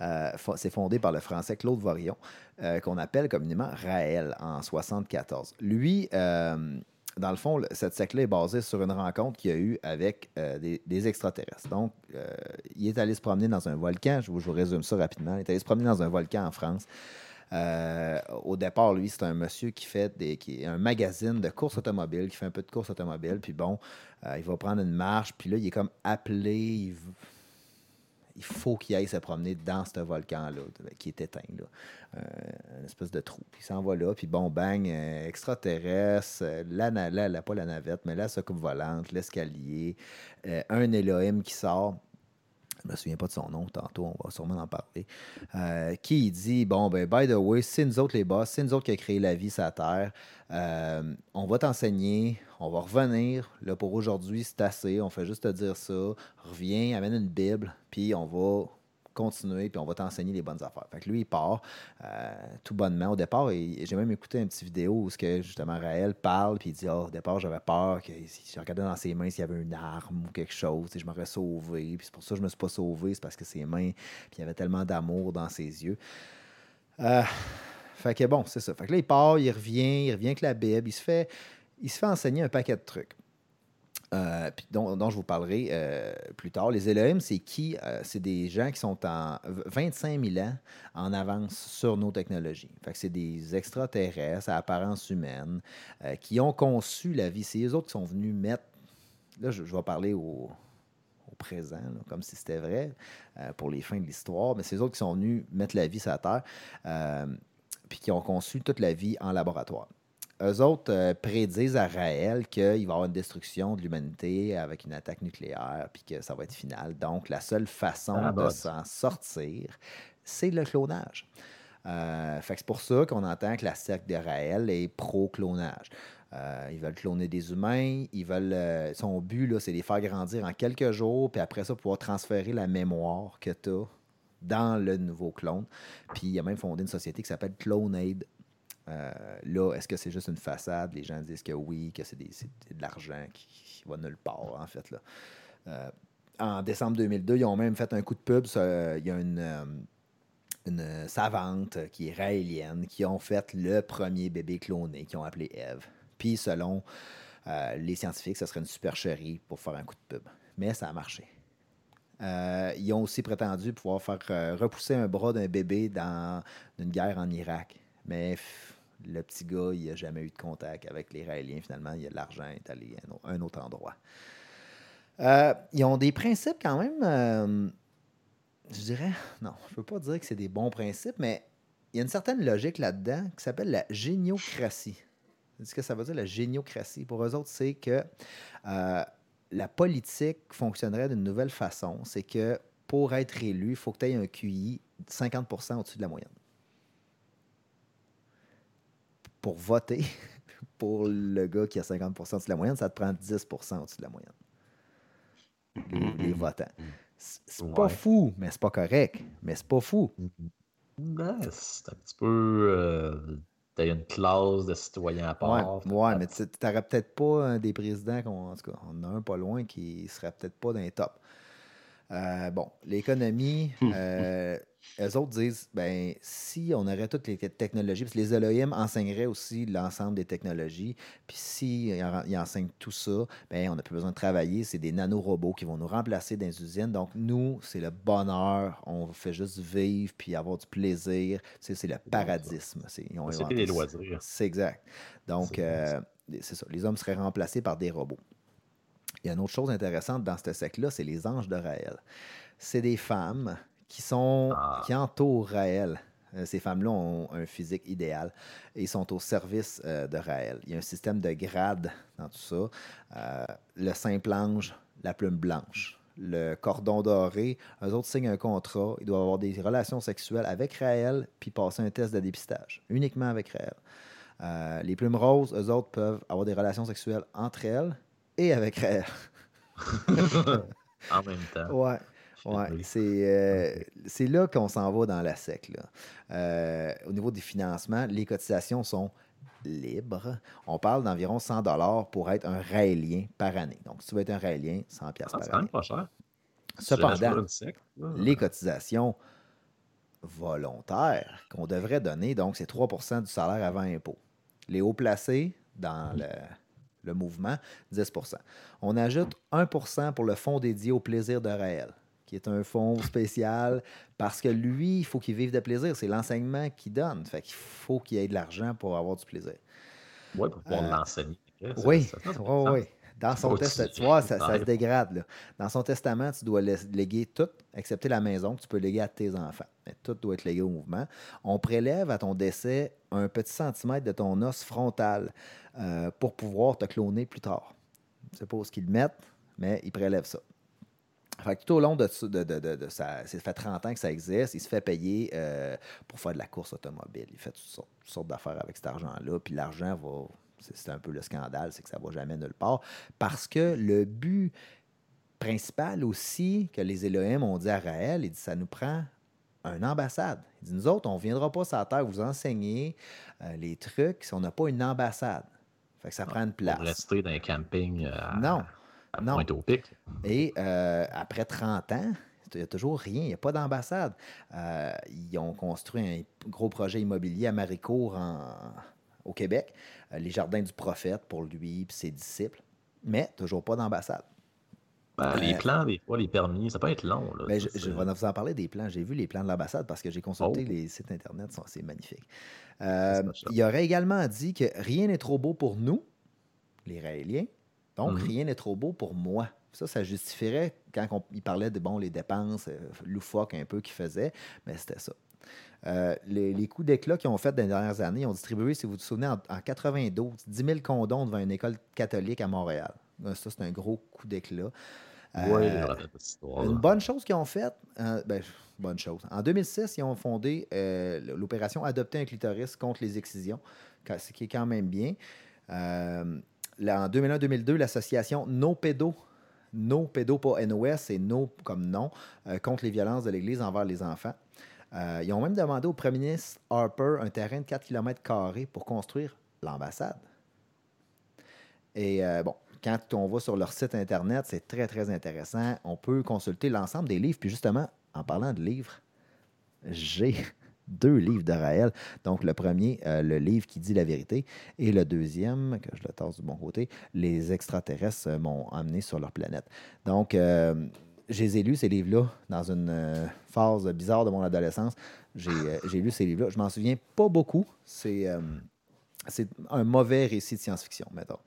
Euh, c'est fondé par le français Claude Vorion, euh, qu'on appelle communément Raël en 74. Lui, euh, dans le fond, cette secte-là est basée sur une rencontre qu'il a eu avec des, extraterrestres. Donc, il est allé se promener dans un volcan. Je vous, résume ça rapidement. Il est allé se promener dans un volcan en France. Au départ, lui, c'est un monsieur qui fait des, un magazine de course automobile, qui fait un peu de course automobile. Puis bon, il va prendre une marche. Puis là, il est comme appelé. Il, il faut qu'il aille se promener dans ce volcan-là, qui est éteint, là. Euh, une espèce de trou. Puis il s'en va là, puis bon, bang, euh, extraterrestre, euh, la, la, pas la navette, mais la soucoupe volante, l'escalier, un Elohim qui sort. Je me souviens pas de son nom, tantôt, on va sûrement en parler. Euh, qui dit Bon, ben, by the way, c'est nous autres les boss, c'est nous autres qui a créé la vie sur la Terre. Euh, on va t'enseigner, on va revenir. Là, pour aujourd'hui, c'est assez. On fait juste te dire ça. Reviens, amène une Bible, puis on va continuer, puis on va t'enseigner les bonnes affaires. Fait que lui, il part euh, tout bonnement. Au départ, j'ai même écouté une petite vidéo où ce que, justement Raël parle, puis il dit oh, Au départ, j'avais peur que si je regardais dans ses mains s'il y avait une arme ou quelque chose, je m'aurais sauvé. Puis c'est pour ça que je me suis pas sauvé, c'est parce que ses mains, puis il y avait tellement d'amour dans ses yeux. Euh, fait que bon, c'est ça. Fait que là, il part, il revient, il revient avec la Bible, il se fait, il se fait enseigner un paquet de trucs. Euh, dont, je vous parlerai euh, plus tard. Les Elohim, c'est qui? Euh, c'est des gens qui sont en v- 25 000 ans en avance sur nos technologies. C'est des extraterrestres à apparence humaine qui ont conçu la vie. C'est eux autres qui sont venus mettre... Là, je, vais parler au, présent, comme si c'était vrai, pour les fins de l'histoire, mais c'est eux autres qui sont venus mettre la vie sur la Terre, puis qui ont conçu toute la vie en laboratoire. Eux autres euh, prédisent à Raël qu'il va y avoir une destruction de l'humanité avec une attaque nucléaire, puis que ça va être final. Donc, la seule façon Ah, de s'en sortir, c'est le clonage. Euh, c'est pour ça qu'on entend que la secte de Raël est pro-clonage. Euh, ils veulent cloner des humains. Ils veulent, euh, son but, là, c'est de les faire grandir en quelques jours, puis après ça, pouvoir transférer la mémoire que tu as dans le nouveau clone. Puis il a même fondé une société qui s'appelle Clonaid. Euh, là, est-ce que c'est juste une façade? Les gens disent que oui, que c'est de l'argent qui, va nulle part, en fait. Euh, en décembre 2002, ils ont même fait un coup de pub. sur- Il y a une, euh, savante qui est raélienne qui ont fait le premier bébé cloné, qui ont appelé Eve. Puis, selon euh, les scientifiques, ce serait une supercherie pour faire un coup de pub. Mais ça a marché. Euh, ils ont aussi prétendu pouvoir faire euh, repousser un bras d'un bébé dans une guerre en Irak. Mais le petit gars, il n'a jamais eu de contact avec les Raéliens. Finalement, il a de l'argent, est allé à un au- un autre endroit. Euh, ils ont des principes quand même, euh, je dirais, non, je ne peux pas dire que c'est des bons principes, mais il y a une certaine logique là-dedans qui s'appelle la géniocratie. Ce que ça veut dire, la géniocratie? Pour eux autres, c'est que euh, la politique fonctionnerait d'une nouvelle façon. C'est que pour être élu, il faut que tu aies un QI de 50 au-dessus de la moyenne. Pour voter pour le gars qui a 50 au-dessus de la moyenne, ça te prend 10% au-dessus de la moyenne. les, les votants. C'est c'est pas Ouais. fou, mais c'est pas correct. Mais c'est pas fou. Ben, c'est un petit peu. Euh, T'as une classe de citoyens à part. ouais, mais tu n'aurais peut-être pas un des présidents, qu'on, en tout cas, on en a un pas loin qui serait peut-être pas dans les tops. Euh, bon, l'économie, euh, eux autres disent, ben, si on aurait toutes les te- technologies, parce que les Elohim enseigneraient aussi l'ensemble des technologies, puis si ils en- ils enseignent tout ça, ben, on n'a plus besoin de travailler, c'est des nanorobots qui vont nous remplacer dans les usines. Donc, nous, c'est le bonheur, on fait juste vivre, puis avoir du plaisir. C'est le paradisme. C'est, ils ont C'est inventé les loisirs. C'est exact. Donc, C'est euh, c'est ça. Les hommes seraient remplacés par des robots. Il y a une autre chose intéressante dans ce secte-là, c'est les anges de Raël. C'est des femmes qui sont Ah. qui entourent Raël. Euh, Ces femmes-là ont un physique idéal et sont au service euh, de Raël. Il y a un système de grades dans tout ça. Euh, le simple ange, la plume blanche. Le cordon doré, eux autres signent un contrat. Ils doivent avoir des relations sexuelles avec Raël puis passer un test de dépistage. Uniquement avec Raël. Euh, les plumes roses, eux autres peuvent avoir des relations sexuelles entre elles et avec Raël. En même temps. Ouais. Ouais, Oui. c'est euh, c'est là qu'on s'en va dans la SEC. là. Euh, au niveau des financements, les cotisations sont libres. On parle d'environ 100 dollars pour être un raélien par année. Donc, si tu veux être un raélien, 100 pièces Ah, c'est par quand année. même pas cher. Cependant, les cotisations volontaires qu'on devrait donner, donc c'est 3% du salaire avant impôt. Les hauts placés dans le, le mouvement, 10% On ajoute 1% pour le fonds dédié au plaisir de Raël, qui est un fonds spécial parce que lui, il faut qu'il vive de plaisir. C'est l'enseignement qu'il donne. Fait qu'il faut qu'il ait de l'argent pour avoir du plaisir. Ouais, pour pouvoir Euh, l'enseigner. Oui, ça- ça- ça- oui, oui. Dans son testament, tu vois, ça, se dégrade. là. Dans son testament, tu dois léguer tout, excepté la maison, que tu peux léguer à tes enfants. Mais tout doit être légué au mouvement. On prélève à ton décès un petit centimètre de ton os frontal euh, pour pouvoir te cloner plus tard. Je ne sais pas où ce qu'ils le mettent, mais ils prélèvent ça. Fait que tout au long de, de, de, de- de sa- ça fait 30 ans que ça existe, il se fait payer euh, pour faire de la course automobile. Il fait toutes sortes, toutes sortes d'affaires avec cet argent-là. Puis l'argent va. C'est un peu le scandale, c'est que ça ne va jamais nulle part. Parce que le but principal aussi que les Elohim ont dit à Raël, il dit ça nous prend une ambassade. Il dit nous autres, on ne viendra pas sur la terre vous enseigner euh, les trucs si on n'a pas une ambassade. Fait que ça prend une place. Pour rester dans un camping euh, à, Non. Et euh, après 30 ans, il n'y a toujours rien, il n'y a pas d'ambassade. Euh, ils ont construit un gros projet immobilier à Maricourt en- au Québec, euh, les jardins du prophète pour lui et ses disciples, mais toujours pas d'ambassade. Ben, les plans, des fois, les permis, ça peut être long. Là, Mais ça, je, vais vous en parler des plans. J'ai vu les plans de l'ambassade parce que j'ai consulté Oh. les sites Internet, sont- c'est magnifique. Euh, il aurait également dit que rien n'est trop beau pour nous, les Raéliens, donc Mhm. rien n'est trop beau pour moi. Ça, ça justifierait quand on- il parlait de bon, les dépenses euh, loufoques un peu qu'ils faisaient, mais c'était ça. Euh, les, les coups d'éclat qu'ils ont fait dans les dernières années, ils ont distribué, si vous vous souvenez, en, en 92, 10 000 condoms devant une école catholique à Montréal. Euh, Ça, c'est un gros coup d'éclat. Ouais, Euh, histoire. une bonne chose qu'ils ont faite, euh, ben, bonne chose. En 2006, ils ont fondé l'opération Adopter un clitoris contre les excisions, ce qui est quand même bien. En 2001-2002, l'association No Pédo, No Pédo, pas NOS, c'est No comme non, euh, contre les violences de l'Église envers les enfants. Euh, ils ont même demandé au premier ministre Harper un terrain de 4 km pour construire l'ambassade. Et euh, bon, quand on va sur leur site Internet, c'est très, très intéressant. On peut consulter l'ensemble des livres. Puis justement, en parlant de livres, j'ai deux livres de Raël. Donc, le premier, euh, le livre qui dit la vérité, et le deuxième, que je le tasse du bon côté, les extraterrestres euh, m'ont amené sur leur planète. Donc, euh, je les ces livres-là, dans une euh, phase bizarre de mon adolescence. J'ai lu ces livres-là. Je m'en souviens pas beaucoup. C'est un mauvais récit de science-fiction, mettons.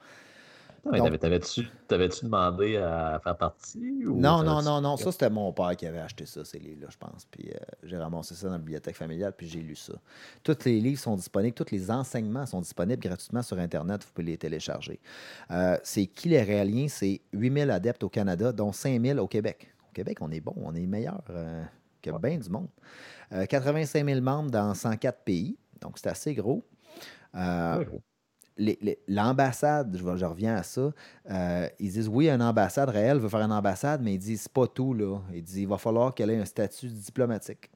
Ouais, T'avais-tu demandé à faire partie? Ou Non, non, non, non. Ça, c'était mon père qui avait acheté ça, ces livres-là, je pense. Puis euh, j'ai ramassé ça dans la bibliothèque familiale, puis j'ai lu ça. Tous les livres sont disponibles, tous les enseignements sont disponibles gratuitement sur Internet. Vous pouvez les télécharger. Euh, c'est qui les réaliens? C'est 8000 adeptes au Canada, dont 5000 au Québec. Au Québec, on est bon, on est meilleur euh, que bien du monde. Euh, 85 000 membres dans 104 pays, donc c'est assez gros. Euh, L'ambassade, je, reviens à ça, euh, ils disent oui, une ambassade réelle veut faire une ambassade, mais ils disent c'est pas tout. Là. Ils disent il va falloir qu'elle ait un statut diplomatique.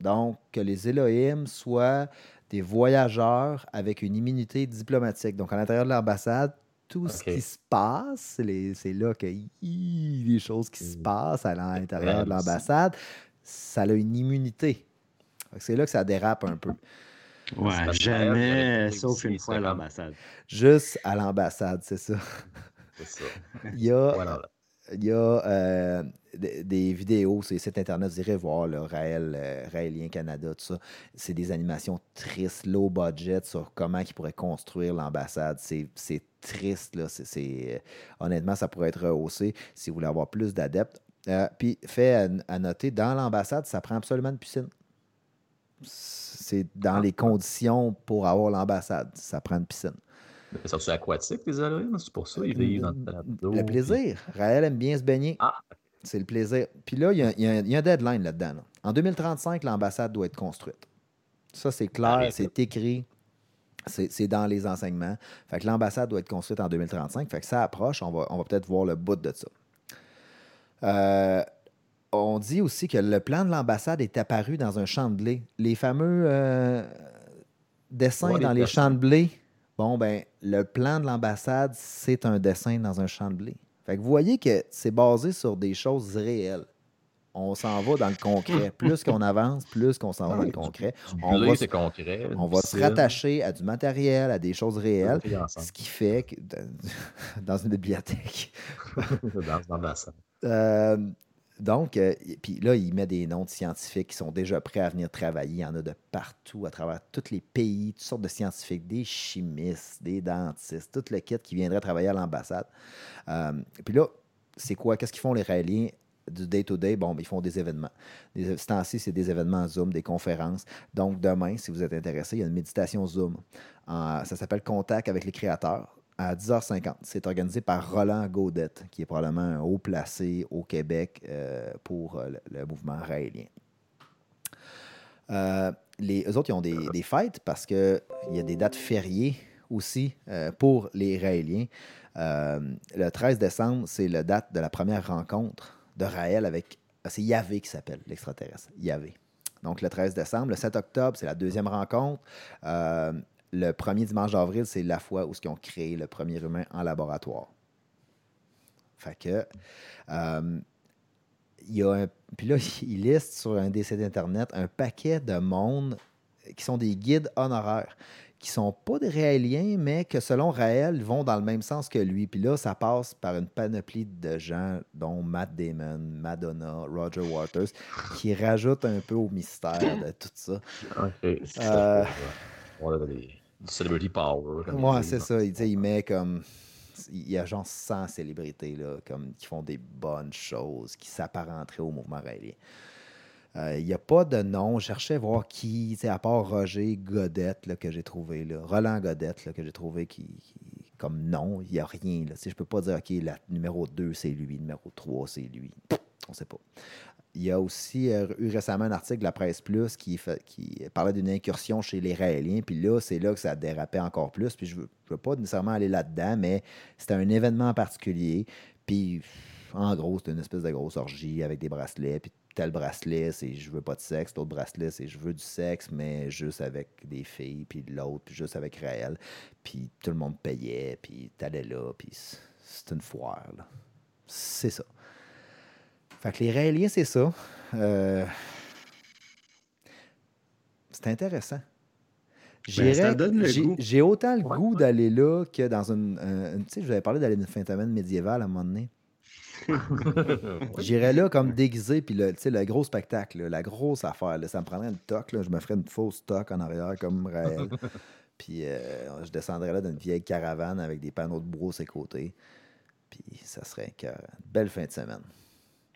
Donc, que les Elohim soient des voyageurs avec une immunité diplomatique. Donc, à l'intérieur de l'ambassade, tout ce qui se passe, c'est là que hi, les choses qui se Mm. passent à l'intérieur de l'ambassade, ça a une immunité. C'est là que ça dérape un peu. Ouais, jamais, sauf une fois à l'ambassade. Juste à l'ambassade, c'est ça. C'est ça. Il y a, Voilà. il y a euh, des, des vidéos sur les sites internet, vous irez voir, le Raël, euh, Raélien Canada, tout ça. C'est des animations tristes, low budget sur comment ils pourraient construire l'ambassade. C'est c'est triste, là. C'est- c'est, euh, honnêtement, ça pourrait être rehaussé si vous voulez avoir plus d'adeptes. Euh, Puis, fait à, à noter, dans l'ambassade, ça prend absolument une piscine. C'est dans les conditions pour avoir l'ambassade. Ça prend une piscine. Mais sont-ils aquatiques, les Elohim? C'est pour ça ils vivent dans le. Le plaisir. Raël aime bien se baigner. Ah, C'est le plaisir. Puis là, il y a, il y a un- il y a un deadline là-dedans. là. En 2035, l'ambassade doit être construite. Ça, c'est clair, c'est écrit. C'est c'est dans les enseignements. Fait que l'ambassade doit être construite en 2035. Fait que ça approche. On va, on va peut-être voir le bout de ça. Euh, on dit aussi que le plan de l'ambassade est apparu dans un champ de blé. Les fameux euh, dessins Ouais, dans les champs de blé. Bon, ben, le plan de l'ambassade, c'est un dessin dans un champ de blé. Fait que vous voyez que c'est basé sur des choses réelles. On s'en va dans le concret. Plus qu'on avance, plus qu'on s'en va dans le concret. On va, concret. on va se rattacher à du matériel, à des choses réelles. Ce qui fait que dans une bibliothèque. dans dans la salle. Euh, donc, euh, puis là, il met des noms de scientifiques qui sont déjà prêts à venir travailler. Il y en a de partout, à travers tous les pays, toutes sortes de scientifiques, des chimistes, des dentistes, tout le kit qui viendrait travailler à l'ambassade. Euh, puis là, c'est quoi? Qu'est-ce qu'ils font les Raéliens? Du day-to-day? Bon, ben, ils font des événements. Des, ce temps-ci, c'est des événements Zoom, des conférences. Donc, demain, si vous êtes intéressé, il y a une méditation Zoom. En- ça s'appelle Contact avec les créateurs à 10h50. C'est organisé par Roland Gaudette, qui est probablement un haut placé au Québec euh, pour euh, le, mouvement raélien. Euh, les, autres, ils ont des, fêtes parce qu'il y a des dates fériées aussi pour les Raéliens. Le 13 décembre, c'est la date de la première rencontre de Raël avec. C'est Yahvé qui s'appelle, l'extraterrestre. Yahvé. Donc, le 13 décembre. Le 7 octobre, c'est la deuxième rencontre. Le premier dimanche d'avril, c'est la fois où ils ont créé le premier humain en laboratoire. Fait que. euh, il y a un. Puis là, il liste sur un des sites Internet un paquet de monde qui sont des guides honoraires, qui sont pas des Raéliens, mais que selon Raël, vont dans le même sens que lui. Puis là, ça passe par une panoplie de gens, dont Matt Damon, Madonna, Roger Waters, qui rajoutent un peu au mystère de tout ça. Euh, On a des celebrity power. comme Ouais, c'est ça. Il, il met comme. Il y a genre 100 célébrités là, comme, qui font des bonnes choses, qui s'apparenteraient au mouvement raélien. Euh, Il n'y a pas de nom. Je cherchais à voir qui, à part Roger Godette là, que j'ai trouvé, là, Roland Godette là, que j'ai trouvé qui, qui- comme nom, il n'y a rien. Là. Je ne peux pas dire, OK, la numéro 2, c'est lui, numéro 3, c'est lui. On ne sait pas. Il y a aussi euh, eu récemment un article de la Presse Plus qui, fait- qui parlait d'une incursion chez les Raéliens. Puis là, c'est là que ça dérapait encore plus. Puis je ne veux, pas nécessairement aller là-dedans, mais c'était un événement en particulier. Puis en gros, c'était une espèce de grosse orgie avec des bracelets. Puis tel bracelet, c'est je veux pas de sexe. L'autre bracelet, c'est je veux du sexe, mais juste avec des filles. Puis l'autre, puis juste avec Raël. Puis tout le monde payait. Puis t'allais là. Puis c'est une foire. C'est ça. Fait que les Raéliens, c'est ça. Euh, C'est intéressant. J'irais- ça donne le j'ai- goût. J'ai autant le Ouais. goût d'aller là que dans une. un- une- tu sais, je vous avais parlé d'aller dans une fin de semaine médiévale à un moment donné. J'irais là comme déguisé, puis le, tu sais, le gros spectacle, là, la grosse affaire. là, ça me prendrait une toque, là, je me ferais une fausse toque en arrière comme Raël. puis euh, je descendrais là d'une vieille caravane avec des panneaux de bois à ses côtés. Puis ça serait une belle fin de semaine.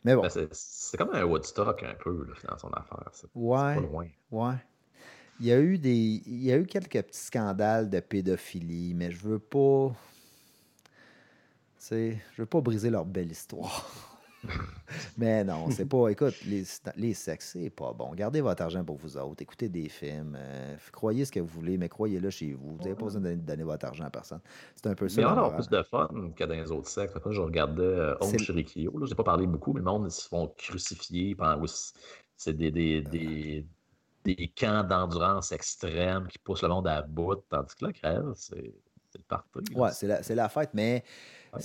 Mais bon, Ben, c'est- comme un Woodstock un peu là, dans son affaire. C'est ouais, pas loin. ouais. Il y a eu des, il y a eu quelques petits scandales de pédophilie, mais je veux pas, je veux pas briser leur belle histoire. Mais non, c'est pas. Écoute, les, les sexes, c'est pas bon. Gardez votre argent pour vous autres. Écoutez des films. euh, croyez ce que vous voulez, mais croyez-le chez vous. Vous n'avez pas besoin de donner votre argent à personne. C'est un peu ça. Mais on a plus de fun que dans les autres sectes. Après, je regardais euh, Home Shirikyo. Là, j'ai pas parlé beaucoup, mais le monde, ils se font crucifier. c'est- des, des, des, des camps d'endurance extrême qui poussent le monde à bout. Tandis que là, crève, c'est le party. là. Ouais, c'est la, la fête, mais Ouais.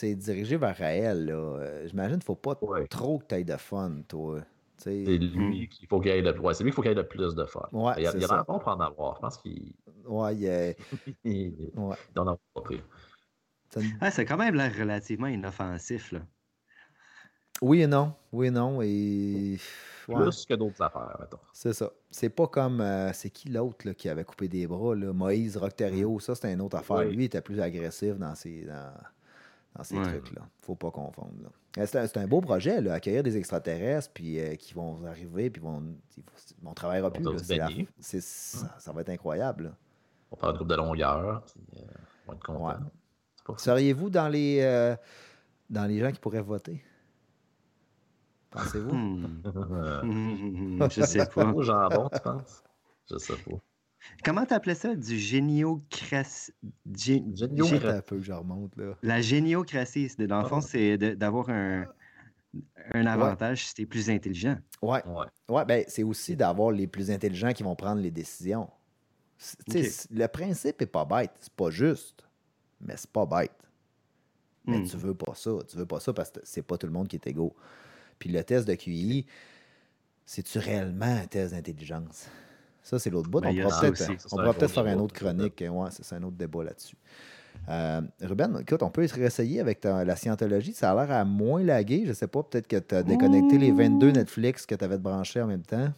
C'est dirigé vers Raël. là. Euh, J'imagine qu'il ne faut pas Ouais. trop que tu aies de fun, toi. Sais, C'est lui qu'il faut qu'il ait le ouais, c'est lui qu'il faut qu'il ait le plus de fun. Ouais, il y a, il y a l'air bon pour en avoir. Je pense qu'il Ouais, il, il ouais. doit en avoir pas pris. Ça Ah, c'est quand même l'air relativement inoffensif. Là. Oui et non. Oui et non. Et. ouais, Plus que d'autres affaires, mettons. c'est ça. C'est pas comme. euh, c'est qui l'autre qui avait coupé des bras là? Moïse Rocterio. Ça, c'était une autre affaire. Oui. Lui, il était plus agressif dans ses, dans, dans ces Ouais. trucs-là. Faut pas confondre. Euh, C'est un, beau projet, là, accueillir des extraterrestres puis euh, qui vont arriver, puis vont, on travaillera plus. là. la- c'est- ça, ça va être incroyable. là. On parle de groupe de longueur, puis euh, on va être content. Ouais. C'est pas fou. Seriez-vous dans les, euh, dans les gens qui pourraient voter? Pensez-vous? Hmm. Je sais pas. Au jambon, tu penses? Je sais pas. Comment t'appelais ça? Du géniocratie. gé- un peu je remonte. Là. La géniocratie, c'est- dans le fond, Ah. c'est d'avoir un, un avantage si t'es plus intelligent. Ouais. Ouais. Ouais, ben, c'est aussi d'avoir les plus intelligents qui vont prendre les décisions. Le principe est pas bête. C'est pas juste, mais c'est pas bête. Mais Hmm. tu veux pas ça. Tu veux pas ça parce que c'est pas tout le monde qui est égaux. Puis le test de QI, c'est-tu réellement un test d'intelligence? Ça, c'est l'autre bout. Ben, on pourra peut-être un faire une autre chronique. Ouais, c'est un autre débat là-dessus. Euh, Ruben, écoute, on peut se réessayer avec ta- la scientologie. Ça a l'air à moins laguer. Je sais pas, peut-être que tu as déconnecté les 22 Netflix que tu avais branchés en même temps.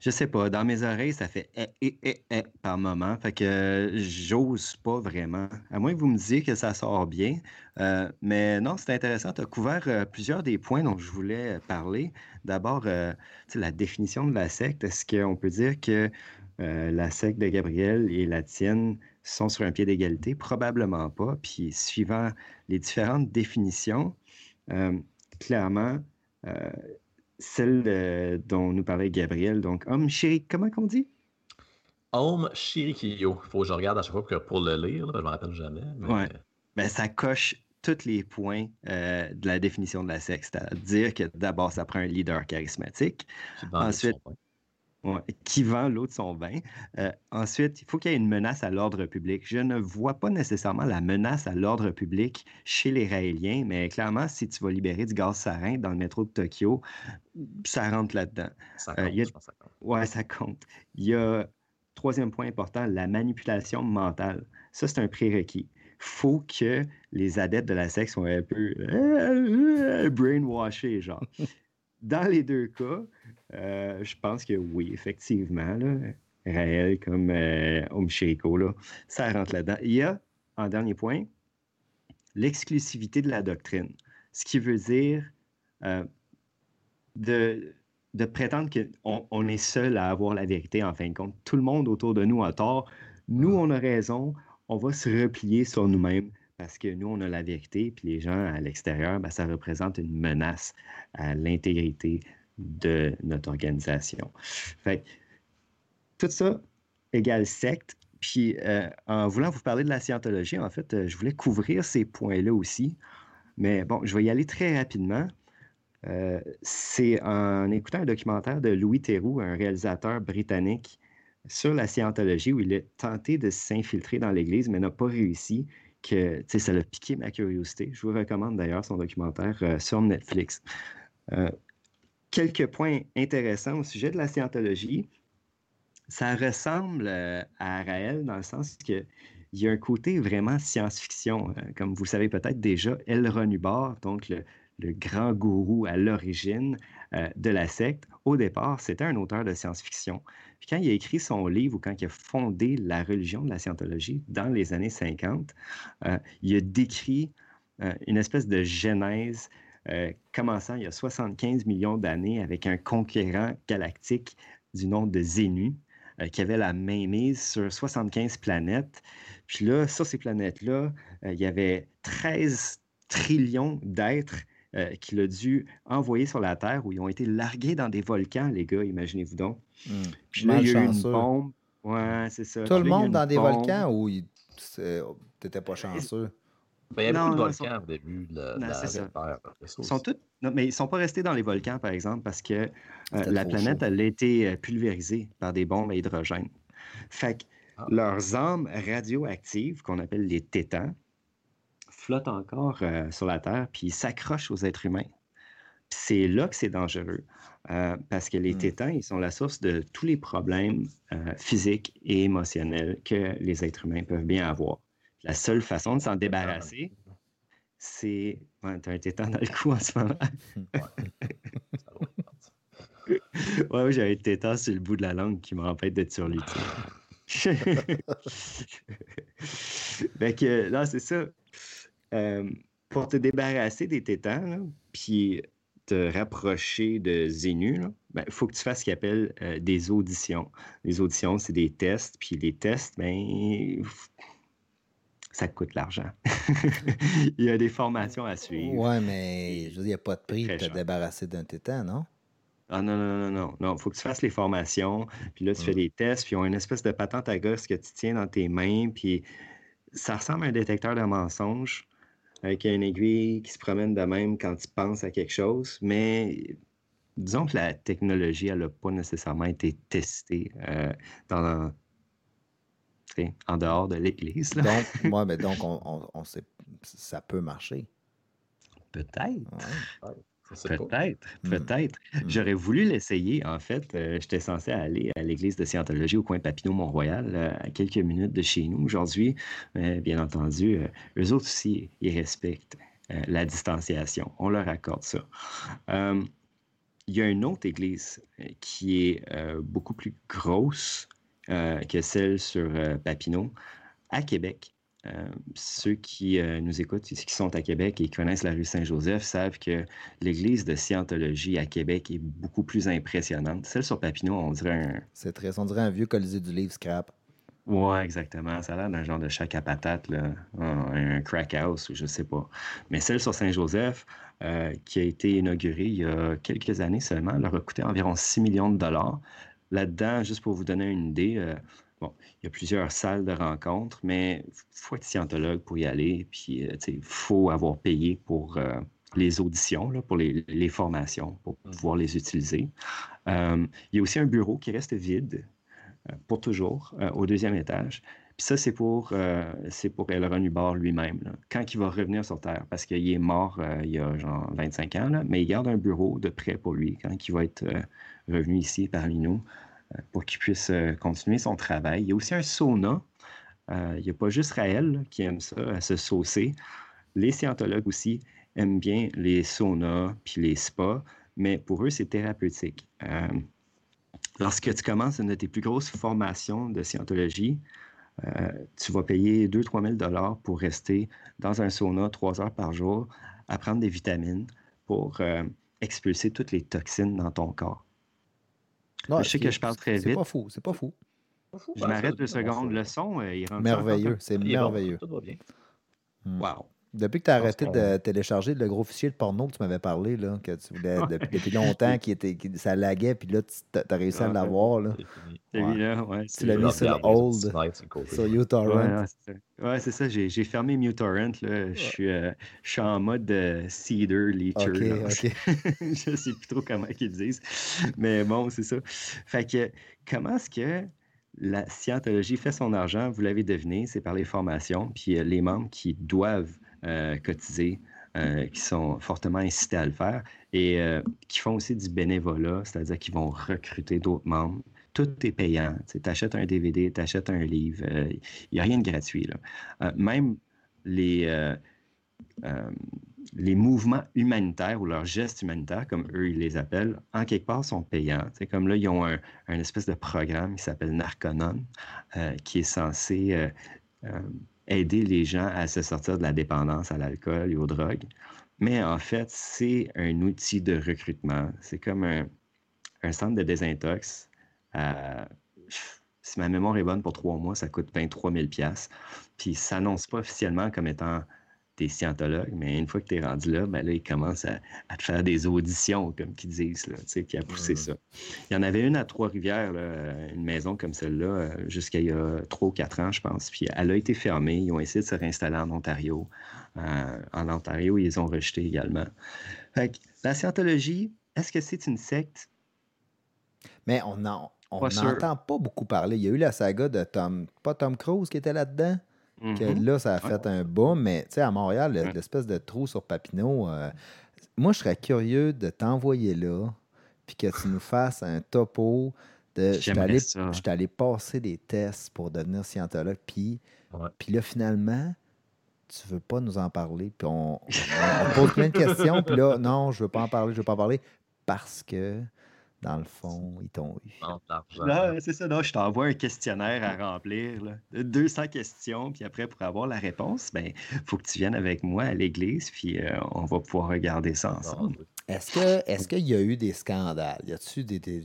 Je sais pas, dans mes oreilles, ça fait eh, eh, eh, par moment. Fait que euh, j'ose pas vraiment. À moins que vous me disiez que ça sort bien. Euh, mais non, c'est intéressant. Tu as couvert euh, plusieurs des points dont je voulais parler. D'abord, la définition de la secte. Est-ce qu'on peut dire que la secte de Gabriel et la tienne sont sur un pied d'égalité? Probablement pas. Puis, suivant les différentes définitions, clairement, celle dont nous parlait Gabriel, donc homme chéri, comment qu'on dit? Home Shirikyo. Faut que je regarde à chaque fois que pour le lire, là, je me rappelle jamais. mais- Ouais. Ben, ça coche tous les points euh, de la définition de la secte. C'est-à-dire que d'abord, ça prend un leader charismatique Ensuite, ouais. qui vend l'autre son vin. Euh, ensuite, il faut qu'il y ait une menace à l'ordre public. Je ne vois pas nécessairement la menace à l'ordre public chez les Raéliens, mais clairement, si tu vas libérer du gaz sarin dans le métro de Tokyo, ça rentre là-dedans. Ça Euh, compte, il y a- je pense que ça compte. Ouais, ça compte. Il y a, troisième point important, la manipulation mentale. Ça, c'est un prérequis. faut que les adeptes de la secte soient un peu euh, brainwashés, genre. Dans les deux cas, euh, je pense que oui, effectivement, là, Raël comme euh, Omshiriko, là, ça rentre là-dedans. Il y a, en dernier point, l'exclusivité de la doctrine. Ce qui veut dire euh, de, de prétendre qu'on on est seul à avoir la vérité en fin de compte. Tout le monde autour de nous a tort. Nous, on a raison. On va se replier sur nous-mêmes parce que nous, on a la vérité, puis les gens à l'extérieur, ben, ça représente une menace à l'intégrité de notre organisation. Fait tout ça égale secte. Puis, euh, en voulant vous parler de la scientologie, en fait, euh, je voulais couvrir ces points-là aussi. Mais bon, je vais y aller très rapidement. Euh, c'est en écoutant un documentaire de Louis Theroux, un réalisateur britannique, sur la scientologie, où il a tenté de s'infiltrer dans l'Église, mais n'a pas réussi, que ça a piqué ma curiosité. Je vous recommande d'ailleurs son documentaire sur Netflix. Quelques points intéressants au sujet de la scientologie. Ça ressemble euh, à Raël dans le sens que il y a un côté vraiment science-fiction. Euh, comme vous savez peut-être déjà, L. Ron Hubbard, donc le, le grand gourou à l'origine euh, de la secte, au départ, c'était un auteur de science-fiction. Puis quand il a écrit son livre ou quand il a fondé la religion de la scientologie dans les années 50, euh, il a décrit une espèce de genèse euh, commençant il y a 75 millions d'années avec un conquérant galactique du nom de Zénu euh, qui avait la mainmise sur 75 planètes. Puis là, sur ces planètes-là, euh, il y avait 13 trillions d'êtres qu'il a dû envoyer sur la Terre où ils ont été largués dans des volcans, les gars, imaginez-vous donc. Hmm. Puis là, il y a eu une bombe. Ouais, c'est ça. Tout Puis le là, monde dans des bombe. volcans ou il- t'étais pas chanceux? Ben, il y avait Non, beaucoup de volcans sont- au début de la, Non, la ça. Ils sont aussi. tous... Non, mais ils sont pas restés dans les volcans, par exemple, parce que euh, la planète, chaud. elle a été euh, pulvérisée par des bombes à hydrogène. Fait que Ah. leurs âmes radioactives, qu'on appelle les tétans, flottent encore euh, sur la Terre, puis ils s'accrochent aux êtres humains. C'est là que c'est dangereux, euh, parce que les Hmm. tétans, ils sont la source de tous les problèmes physiques et émotionnels que les êtres humains peuvent bien avoir. La seule façon de s'en débarrasser, c'est... Ouais, t'as un tétan dans le cou en ce moment. Ouais, ouais, j'ai un tétan sur le bout de la langue qui m'empêche d'être sur lui. fait que là, c'est ça. Euh, pour te débarrasser des tétans, puis te rapprocher de Zénu, il faut que tu fasses ce qu'ils appellent euh, des auditions. Les auditions, c'est des tests, puis les tests, ben, ça coûte l'argent. il y a des formations à suivre. Ouais, mais je veux dire, il n'y a pas de prix de te débarrasser d'un tétan, non? Ah non, non, non, non, non. Il faut que tu fasses les formations, puis là, tu fais des tests, puis ils ont une espèce de patente à gosse que tu tiens dans tes mains, puis ça ressemble à un détecteur de mensonges avec une aiguille qui se promène de même quand tu penses à quelque chose, mais disons que la technologie, elle n'a pas nécessairement été testée euh, dans, en dehors de l'Église. là. Donc, ouais, mais donc on, on- on sait, ça peut marcher. Peut-être. Ouais. Peut-être, peut-être. Mm. J'aurais voulu l'essayer. En fait, Euh, j'étais censé aller à l'église de Scientologie au coin Papineau-Mont-Royal, euh, à quelques minutes de chez nous aujourd'hui. Mais bien entendu, euh, eux autres aussi, ils respectent euh, la distanciation. On leur accorde ça. Euh, il y a une autre église qui est euh, beaucoup plus grosse euh, que celle sur euh, Papineau, à Québec. Euh, ceux qui euh, nous écoutent, qui sont à Québec et qui connaissent la rue Saint-Joseph, savent que l'église de Scientologie à Québec est beaucoup plus impressionnante. Celle sur Papineau, on dirait un. C'est très, on dirait un vieux colisée du livre scrap. Ouais, exactement. Ça a l'air d'un genre de chac à patate, là. un un crack house ou je sais pas. Mais celle sur Saint-Joseph, euh, qui a été inaugurée il y a quelques années seulement, leur a coûté environ 6 millions de dollars. Là-dedans, juste pour vous donner une idée, euh, bon, il y a plusieurs salles de rencontres, mais il faut être scientologue pour y aller. Puis, euh, il faut avoir payé pour euh, les auditions, là, pour les, les formations, pour Mhm. pouvoir les utiliser. Il y a aussi un bureau qui reste vide pour toujours au deuxième étage. Puis ça, c'est pour, c'est pour Elron Hubbard lui-même, là, quand il va revenir sur Terre, parce qu'il est mort il y a genre 25 ans, là, mais il garde un bureau de prêt pour lui quand il va être revenu ici parmi nous euh, pour qu'il puisse euh, continuer son travail. Il y a aussi un sauna. Euh, il n'y a pas juste Raël qui aime ça, à se saucer. Les scientologues aussi aiment bien les saunas puis les spas, mais pour eux, c'est thérapeutique. Lorsque tu commences une de tes plus grosses formations de scientologie, tu vas payer 2-3 000 dollars pour rester dans un sauna trois heures par jour, à prendre des vitamines pour expulser toutes les toxines dans ton corps. Ouais, je sais c'est- que je parle très C'est vite. pas fou, c'est pas fou. Je m'arrête deux secondes. Le son, euh, il rentre Merveilleux, c'est bon, merveilleux. Tout va bien. Wow. Depuis que tu as arrêté de télécharger le gros fichier de porno que tu m'avais parlé, là, que tu voulais depuis, depuis longtemps, qui était, qui- ça laguait, puis là, tu as réussi à l'avoir là. Tu l'as c'est- mis sur slides sur uTorrent. ouais, c'est ça. Ouais, c'est ça. J'ai, j'ai fermé MuTorrent. Là. Je, suis, euh, je suis en mode euh, Cedar Leacher. Ok, là. ok. je sais plus trop comment ils disent. Mais bon, c'est ça. Fait que comment est-ce que la scientologie fait son argent? Vous l'avez deviné, c'est par les formations. Puis euh, les membres qui doivent euh, cotiser, euh, qui sont fortement incités à le faire et euh, qui font aussi du bénévolat, c'est-à-dire qu'ils vont recruter d'autres membres. Tout est payant. Tu achètes un DVD, tu achètes un livre. Il n'y a rien de gratuit. Là. Même les, les mouvements humanitaires ou leurs gestes humanitaires, comme eux, ils les appellent, en quelque part, sont payants. Comme là, ils ont un, un espèce de programme qui s'appelle Narconon, qui est censé aider les gens à se sortir de la dépendance à l'alcool et aux drogues. Mais en fait, c'est un outil de recrutement. C'est comme un, centre de désintox. Euh, si ma mémoire est bonne, pour trois mois, ça coûte 23 000 Puis ça s'annonce pas officiellement comme étant des scientologues, mais une fois que tu es rendu là, ben là, ils commencent à, te faire des auditions, comme qu'ils disent, là, puis à pousser ça. Il y en avait une à Trois-Rivières, une maison comme celle-là, euh, jusqu'à il y a trois ou quatre ans, je pense. Puis elle a été fermée. Ils ont essayé de se réinstaller en Ontario. Euh, en Ontario, ils ont rejeté également. Fait la scientologie, est-ce que c'est une secte? Mais on n'entend pas beaucoup parler. Il y a eu la saga de Tom, pas Tom Cruise qui était là-dedans? Mm-hmm. là, ça a fait un boom, mais tu sais, à Montréal, l'espèce de trou sur Papineau, euh, moi, je serais curieux de t'envoyer là, puis que tu nous fasses un topo de. Je suis allé, passer des tests pour devenir scientologue, puis, puis là, finalement, tu veux pas nous en parler, puis on, on pose plein de questions, puis là, non, je veux pas en parler, je veux pas en parler, parce que dans le fond, ils t'ont eu. Non, c'est ça. Non, je t'envoie un questionnaire à remplir. Là. 200 questions. Puis après, pour avoir la réponse, il ben, faut que tu viennes avec moi à l'église. Puis euh, on va pouvoir regarder ça ensemble. Est-ce qu'il est qu'il y a eu des scandales? Y a-tu des, des,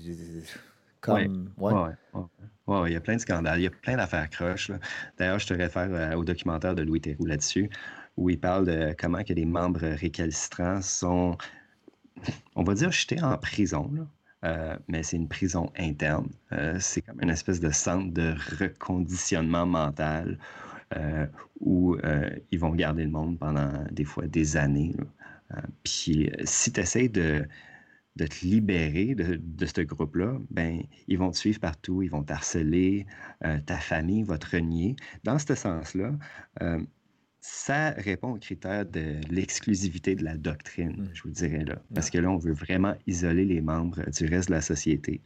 Comme... Oui, ouais. il y a plein de scandales. Il y a plein d'affaires croches. D'ailleurs, je te réfère euh, au documentaire de Louis Theroux là-dessus, où il parle de comment que des membres récalcitrants sont, on va dire, jetés en prison. Là euh, mais c'est une prison interne. Euh, c'est comme une espèce de centre de reconditionnement mental euh, où ils vont garder le monde pendant des fois des années. puis si tu essaies de, te libérer de, de ce groupe-là, ben, ils vont te suivre partout, ils vont t'harceler, ta famille va te renier. Dans ce sens-là, ça répond aux critères de l'exclusivité de la doctrine, mmh. je vous dirais là. Parce que là, on veut vraiment isoler les membres du reste de la société.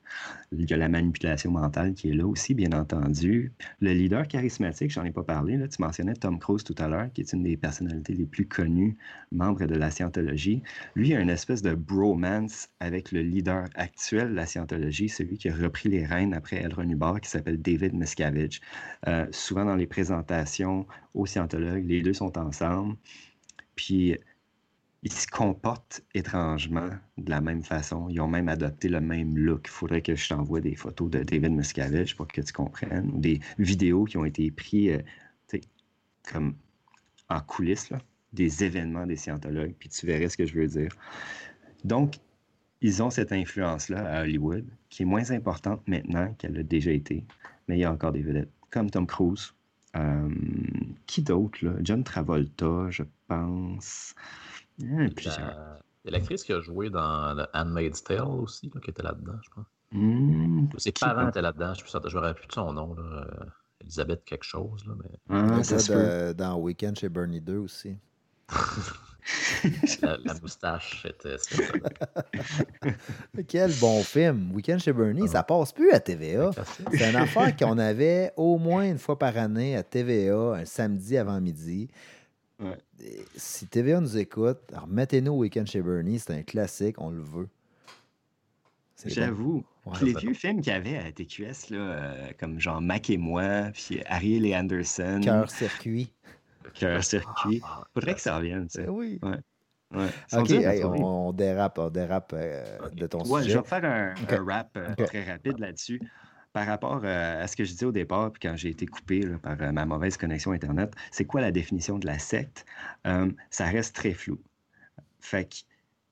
Il y a la manipulation mentale qui est là aussi, bien entendu. Le leader charismatique, j'en ai pas parlé, là, tu mentionnais Tom Cruise tout à l'heure, qui est une des personnalités les plus connues, membre de la scientologie. Lui a une espèce de bromance avec le leader actuel de la scientologie, celui qui a repris les rênes après El Hubbard, qui s'appelle David Miscavige. Euh, souvent dans les présentations aux scientologues, les deux sont ensemble, puis ils se comportent étrangement de la même façon. Ils ont même adopté le même look. Il faudrait que je t'envoie des photos de David Miscavige pour que tu comprennes, ou des vidéos qui ont été prises euh, comme en coulisses, des événements des scientologues, puis tu verrais ce que je veux dire. Donc, ils ont cette influence-là à Hollywood, qui est moins importante maintenant qu'elle a déjà été, mais il y a encore des vedettes, comme Tom Cruise, euh, qui d'autre, là? John Travolta, je pense. Il y a l'actrice qui a joué dans The Handmaid's Tale aussi, qui était là-dedans, je pense. Hmm, Ses parents étaient là-dedans, je ne me plus de son nom. Là. Elisabeth quelque chose. Là, mais... Ah, ça dans Weekend chez Bernie 2 aussi. la, moustache était. Quel bon film. Weekend chez Bernie, ça passe plus à TVA. C'est une affaire qu'on avait au moins une fois par année à TVA, un samedi avant midi. Si TVA nous écoute, remettez-nous Weekend chez Bernie, c'est un classique, on le veut. J'avoue. les vieux films qu'il y avait à TQS, là, euh, comme genre Mac et moi, puis Ariel et Anderson. Cœur circuit qu'un circuit. Ah, Faudrait que ça revienne, tu sais. Ben oui. Ouais. Ouais. OK, on, dérape, on dérape euh, de ton ouais, sujet. Je vais faire un, rap euh, très rapide là-dessus. Par rapport euh, à ce que je disais au départ, puis quand j'ai été coupé par ma mauvaise connexion Internet, c'est quoi la définition de la secte? ça reste très flou. Fait que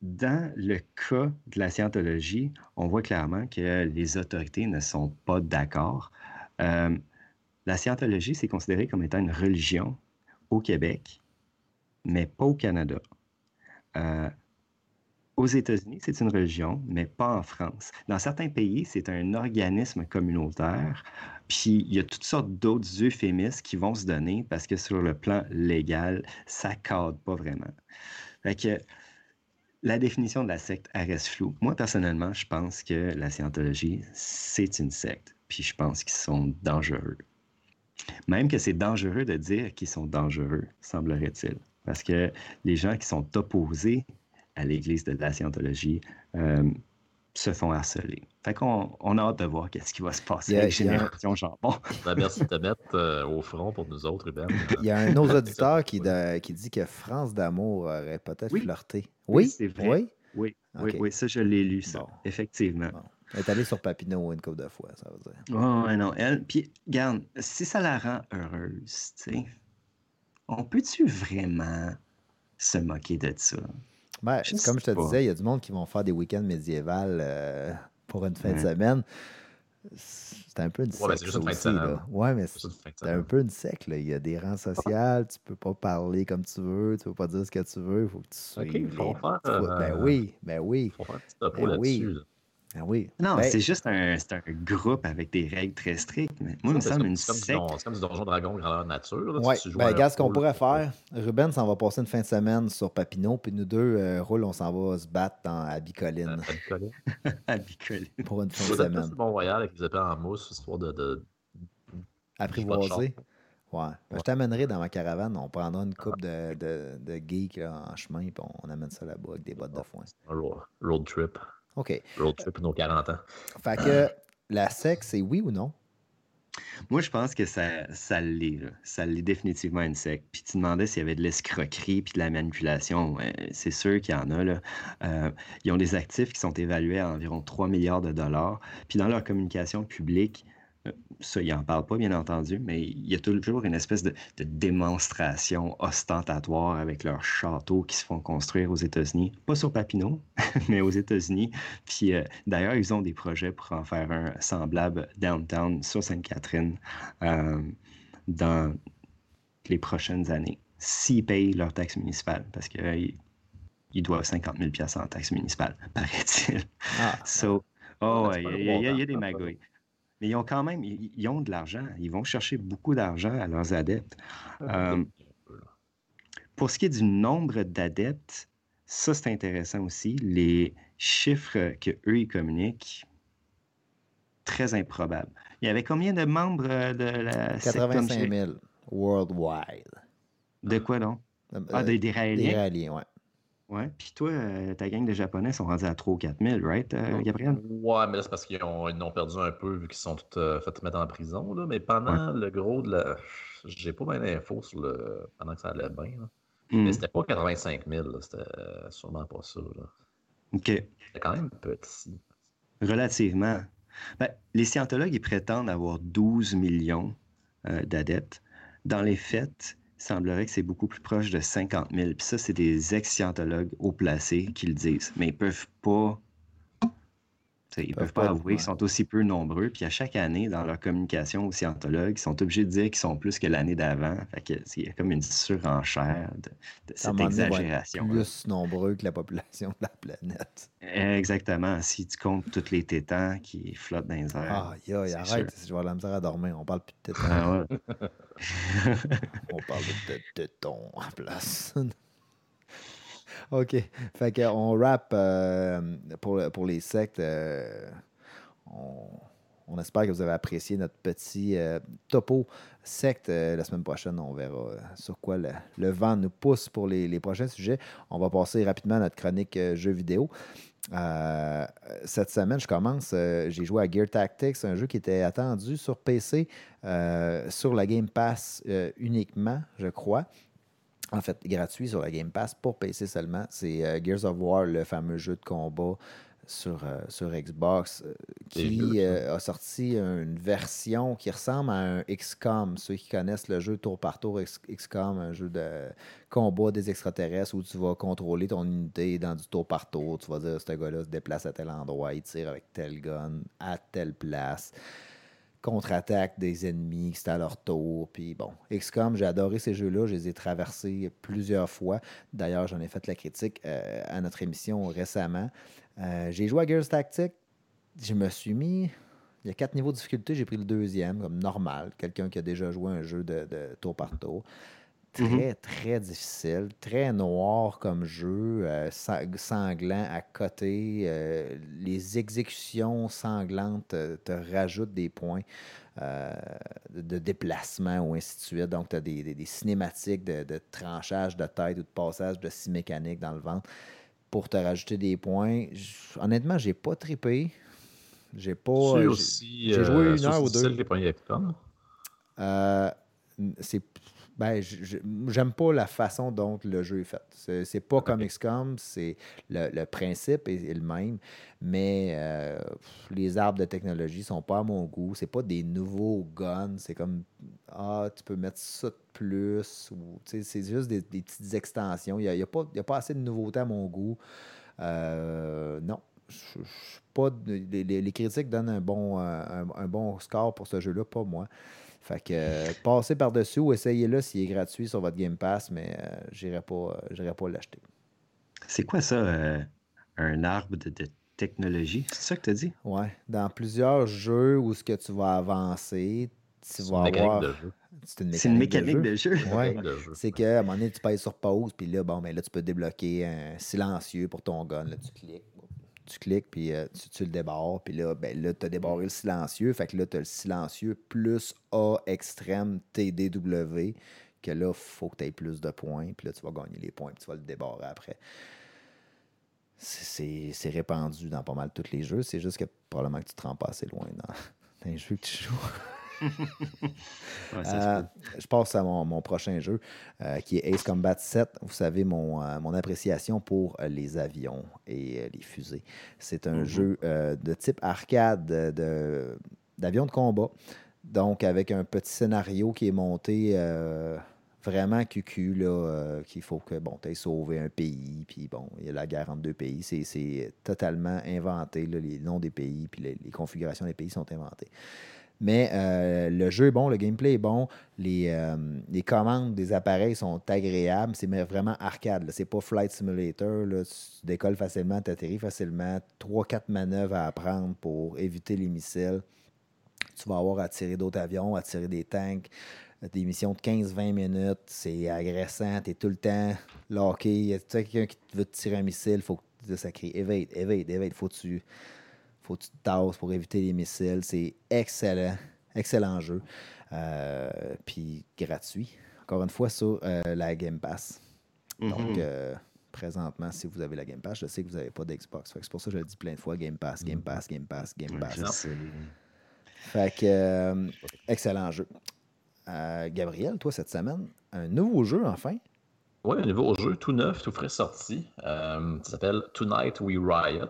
dans le cas de la scientologie, on voit clairement que les autorités ne sont pas d'accord. la scientologie, c'est considéré comme étant une religion au Québec, mais pas au Canada. Euh, aux États-Unis, c'est une religion, mais pas en France. Dans certains pays, c'est un organisme communautaire. Puis il y a toutes sortes d'autres euphémismes qui vont se donner parce que sur le plan légal, ça cadre pas vraiment. La définition de la secte reste floue. Moi, personnellement, je pense que la scientologie, c'est une secte. Puis je pense qu'ils sont dangereux. Même que c'est dangereux de dire qu'ils sont dangereux, semblerait-il. Parce que les gens qui sont opposés à l'Église de la Scientologie euh, se font harceler. Fait qu'on on a hâte de voir qu'est-ce qui va se passer avec Génération Jambon. Ben, merci de te mettre euh, au front pour nous autres, Ruben. Il y a un autre auditeur qui, qui dit que France d'amour aurait peut-être flirté. Oui, c'est vrai. Oui, oui, oui, ça, je l'ai lu, ça, effectivement. Elle est allée sur Papineau une couple de fois, ça veut dire. Oh, ouais, non. Elle, puis, regarde, si ça la rend heureuse, tu sais, on peut-tu vraiment se moquer de ça? Ben, Je comme je te pas. disais, il y a du monde qui vont faire des week-ends médiévals euh, pour une fin de semaine. C'est un peu une Ouais, ben, secte, c'est. Ouais, mais C'est un peu une secte, là. Il y a des rangs sociaux, tu peux pas parler comme tu veux, tu peux pas dire ce que tu veux, il faut que tu Ok, suives faut les- faire, Ben euh, oui, ben oui, Faut faire un petit topo Ben oui. là. Oui. Non, Ben, c'est juste un, c'est un groupe avec des règles très strictes. Mais moi, il me C'est semble comme, une c'est comme du secte. don- c'est comme du donjon dragon grandeur nature. Là, Ouais, ben regarde ce qu'on pourrait faire. Ruben s'en va passer une fin de semaine sur Papineau, puis nous deux, euh, Roule, on s'en va se battre dans, à Euh, Bicoline pas de coller. à Bicoline. pour une fin de semaine. bon royal avec les épées en mousse, histoire de. char. Ouais. Ben, je t'amènerai dans ma caravane. On prendra une coupe de, de, de geeks là, en chemin, puis on amène ça là-bas avec des bottes de foin. road trip. OK. Road trip nos 40 ans. Fait que la sexe, c'est oui ou non? Moi, je pense que ça, ça l'est. là. Ça l'est définitivement une secte. Puis tu demandais s'il y avait de l'escroquerie puis de la manipulation. Ouais, c'est sûr qu'il y en a. Là. Euh, ils ont des actifs qui sont évalués à environ 3 milliards de dollars. Puis dans leur communication publique, euh, ça, ils n'en parlent pas, bien entendu, mais il y a toujours une espèce de, de démonstration ostentatoire avec leurs châteaux qui se font construire aux États-Unis. Pas sur Papineau, mais aux États-Unis. Puis euh, d'ailleurs, ils ont des projets pour en faire un semblable downtown sur Sainte-Catherine euh, dans les prochaines années, s'ils payent leur taxe municipale, parce qu'ils ils doivent 50 000 en taxe municipale, paraît-il. Ah, So, oh, ouais, c'est il y, il y a- il y a bon des magouilles. Mais ils ont quand même, ils, ils ont de l'argent. Ils vont chercher beaucoup d'argent à leurs adeptes. Euh, pour ce qui est du nombre d'adeptes, ça c'est intéressant aussi. Les chiffres que eux ils communiquent, très improbables. Il y avait combien de membres euh, de la secte comme 85 chez- 000 worldwide. De quoi donc? Euh, Ah, des, des des Raéliens? Raéliens, ouais. Puis toi, euh, ta gang de Japonais sont rendus à 3 ou 4 000, right, euh, Gabriel? Ouais, mais là, c'est parce qu'ils ont, ils ont perdu un peu vu qu'ils sont tous euh, fait mettre en prison. Là. Mais pendant le gros de la. J'ai pas bien d'infos sur le. pendant que ça allait bien. là. Hmm, Mais c'était pas 85 000, là. c'était euh, sûrement pas ça. là. OK. C'était quand même petit. Relativement. Ben, les scientologues, ils prétendent avoir 12 millions euh, d'adeptes. Dans les faits, semblerait que c'est beaucoup plus proche de 50 000. Puis ça, c'est des ex-scientologues haut placés qui le disent. Mais ils peuvent pas... Ils Peuvent peuvent pas avouer qu'ils sont aussi peu nombreux. Puis à chaque année, dans leur communication aux scientologues, ils sont obligés de dire qu'ils sont plus que l'année d'avant. Il y a comme une surenchère de, cette vont être exagération. plus nombreux que la population de la planète. Exactement. Si tu comptes tous les tétans qui flottent dans les airs. Ah, c'est arrête, je vais avoir la misère à dormir. On parle plus de. Ah ouais. On parle de tétons en place. OK. Fait qu'on rap euh, pour, les sectes. euh, on, espère que vous avez apprécié notre petit euh, topo secte. La semaine prochaine, on verra sur quoi le, vent nous pousse pour les, prochains sujets. On va passer rapidement à notre chronique jeux vidéo. Cette semaine, je commence. J'ai joué à Gear Tactics, un jeu qui était attendu sur PC, sur la Game Pass uniquement, je crois. En fait, gratuit sur la Game Pass pour PC seulement. C'est euh, Gears of War, le fameux jeu de combat sur, euh, sur Xbox, euh, qui a sorti une version qui ressemble à un XCOM. Ceux qui connaissent le jeu tour par tour X- XCOM, un jeu de combat des extraterrestres où tu vas contrôler ton unité dans du tour par tour. Tu vas dire, ce gars-là se déplace à tel endroit, il tire avec tel gun à telle place contre-attaque des ennemis, c'est à leur tour. Puis bon, XCOM, j'ai adoré ces jeux-là. Je les ai traversés plusieurs fois. D'ailleurs, j'en ai fait la critique euh, à notre émission récemment. Euh, j'ai joué à Gears Tactics. Je me suis mis. Il y a quatre niveaux de difficulté. J'ai pris le deuxième, comme normal. Quelqu'un qui a déjà joué un jeu de tour par tour. Très, très difficile, très noir comme jeu, euh, sa- sanglant à côté. euh, les exécutions sanglantes te, te rajoutent des points euh, de, déplacement ou ainsi de suite. Donc, tu as des, des- des cinématiques de, de tranchage de tête ou de passage de scie mécanique dans le ventre pour te rajouter des points. J- Honnêtement, j'ai pas trippé. J'ai pas. J'ai- joué une heure ou deux. premiers euh, c'est Ben, j'aime pas la façon dont le jeu est fait. C'est, pas comme XCOM, c'est le, le principe est, est le même, mais euh, pff, les arbres de technologie sont pas à mon goût. C'est pas des nouveaux guns. C'est comme ah, tu peux mettre ça de plus ou c'est juste des, des petites extensions. Il n'y a, y a pas, il y a pas assez de nouveautés à mon goût. Euh, non. Je- je suis pas les, critiques donnent un bon, un, un bon score pour ce jeu-là, pas moi. Fait que euh, passez par-dessus ou essayez-le s'il est gratuit sur votre Game Pass, mais euh, j'irai pas, euh, j'irai pas l'acheter. C'est quoi ça, euh, un arbre de, de technologie? C'est ça que tu as dit? Ouais. Dans plusieurs jeux où ce que tu vas avancer, tu vas avoir. C'est une une mécanique de jeu. Ouais. Mécanique de jeu. C'est qu'à un moment donné, tu payes sur pause, puis là, bon, ben là, tu peux débloquer un silencieux pour ton gun. Là, tu cliques. Tu cliques, puis euh, tu, le débarres. Puis là, ben là, tu as débarré le silencieux. Fait que là, tu as le silencieux plus A extrême TDW. Que là, il faut que tu aies plus de points. Puis là, tu vas gagner les points, puis tu vas le débarrer après. C'est- répandu dans pas mal tous les jeux. C'est juste que probablement que tu te rends pas assez loin dans les jeux que tu joues. Ouais, Euh, je passe à mon, mon prochain jeu, euh, qui est Ace Combat 7. Vous savez, mon, euh, mon appréciation pour les avions et les fusées. C'est un Mhm. jeu de type arcade euh, de- combat. Donc, avec un petit scénario qui est monté vraiment cucu, là, euh, qu'il faut que, bon, tu aies sauvé un pays, puis bon, il y a la guerre entre deux pays. C'est- C'est totalement inventé, là, les noms des pays, puis les, les configurations des pays sont inventées. Mais euh, le jeu est bon, le gameplay est bon, les, euh, les commandes des appareils sont agréables, c'est vraiment arcade. C'est pas Flight Simulator. là. Tu décolles facilement, tu atterris facilement. 3-4 manœuvres à apprendre pour éviter les missiles. Tu vas avoir à tirer d'autres avions, à tirer des tanks, des missions de 15-20 minutes. C'est agressant, tu es tout le temps locké. Tu sais, quelqu'un qui veut te tirer un missile, faut que ça crie évade, évade, évade. Faut que tu faut que tu te tasses pour éviter les missiles. C'est excellent. Excellent jeu. Euh, Puis gratuit. Encore une fois, sur euh, la Game Pass. Donc, Mhm. euh, présentement, si vous avez la Game Pass, je sais que vous n'avez pas d'Xbox. Fait que C'est pour ça que je le dis plein de fois Game Pass, Game Pass, Game Pass, Game Pass. Fait que, euh, excellent jeu. Euh, Gabriel, toi, cette semaine, un nouveau jeu, enfin. Oui, un nouveau jeu tout neuf, tout frais sorti. Euh, ça s'appelle Tonight We Riot.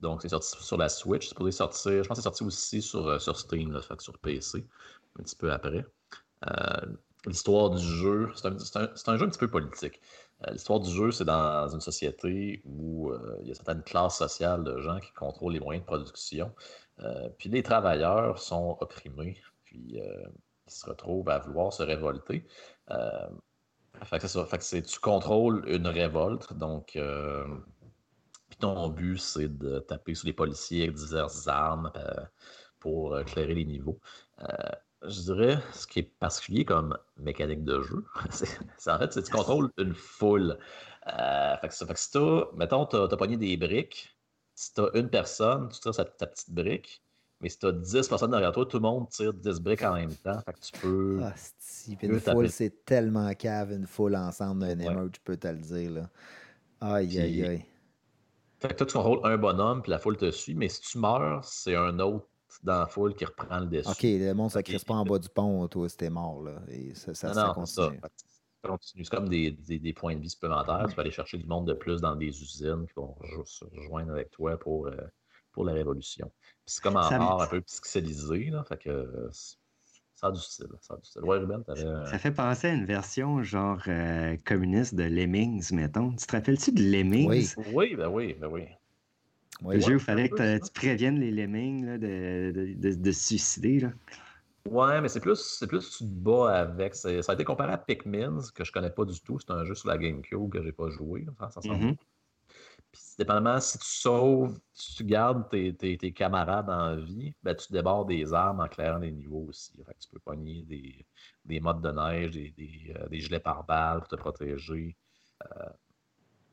Donc, c'est sorti sur la Switch. C'est supposé sortir, je pense que c'est sorti aussi sur, euh, sur Steam, là, fait sur PC, un petit peu après. Euh, L'histoire du jeu, c'est un, un- jeu un petit peu politique. Euh, L'histoire du jeu, c'est dans une société où il y a certaines classes sociales de gens qui contrôlent les moyens de production. Puis les travailleurs sont opprimés, puis ils se retrouvent à vouloir se révolter. Fait que c'est. Fait que tu contrôles une révolte, donc ton but, c'est de taper sur les policiers avec diverses armes euh, pour euh, clairer les niveaux. Euh, je dirais, ce qui est particulier comme mécanique de jeu, c'est, en fait, c'est tu contrôles une foule. Euh, fait que, ça- fait que si t'as, mettons, t'as, t'as pogné des briques, si t'as une personne, tu tires sa- ta petite brique, mais si t'as 10 personnes derrière toi, tout le monde tire 10 briques en même temps. Fait que tu peux. Ah, si, une foule, c'est tellement cave, une foule ensemble d'un Ouais. émeute, je peux te le dire. Là. Aïe, aïe, aïe. Fait que toi, tu contrôles un bonhomme, puis la foule te suit, mais si tu meurs, c'est un autre dans la foule qui reprend le dessus. OK, le monde ne Ok. crisse pas en bas du pont, toi, c'était mort. Là, et ça, ça, Non, ça ça. continue. Ça continue. C'est comme des, des- des points de vie supplémentaires. Tu peux aller chercher du monde de plus dans des usines qui vont se rejoindre avec toi pour, euh, pour la révolution. Puis c'est comme en Ça- art un peu pixelisé. Là, fait que euh, c'est- ça a du style. Ça a du style. Ouais, Ruben, euh, Ça fait penser à une version genre euh, communiste de Lemmings, mettons. Tu te rappelles-tu de Lemmings? Oui. Oui, ben oui, ben oui. Oui, Le jeu où il fallait que tu préviennes les Lemmings là, de, de, de- de se suicider. Là. Ouais, mais c'est plus, c'est plus tu te bats avec. c'est- Ça a été comparé à Pikmin, que je connais pas du tout. C'est un jeu sur la GameCube que j'ai pas joué. là, ça- ça semble. Puis, dépendamment, si tu sauves, si tu gardes tes, tes- tes camarades en vie, ben, tu débordes des armes en clairant des niveaux aussi. Fait que tu peux pogner des, des modes de neige, des, des, euh, des gilets pare-balles pour te protéger.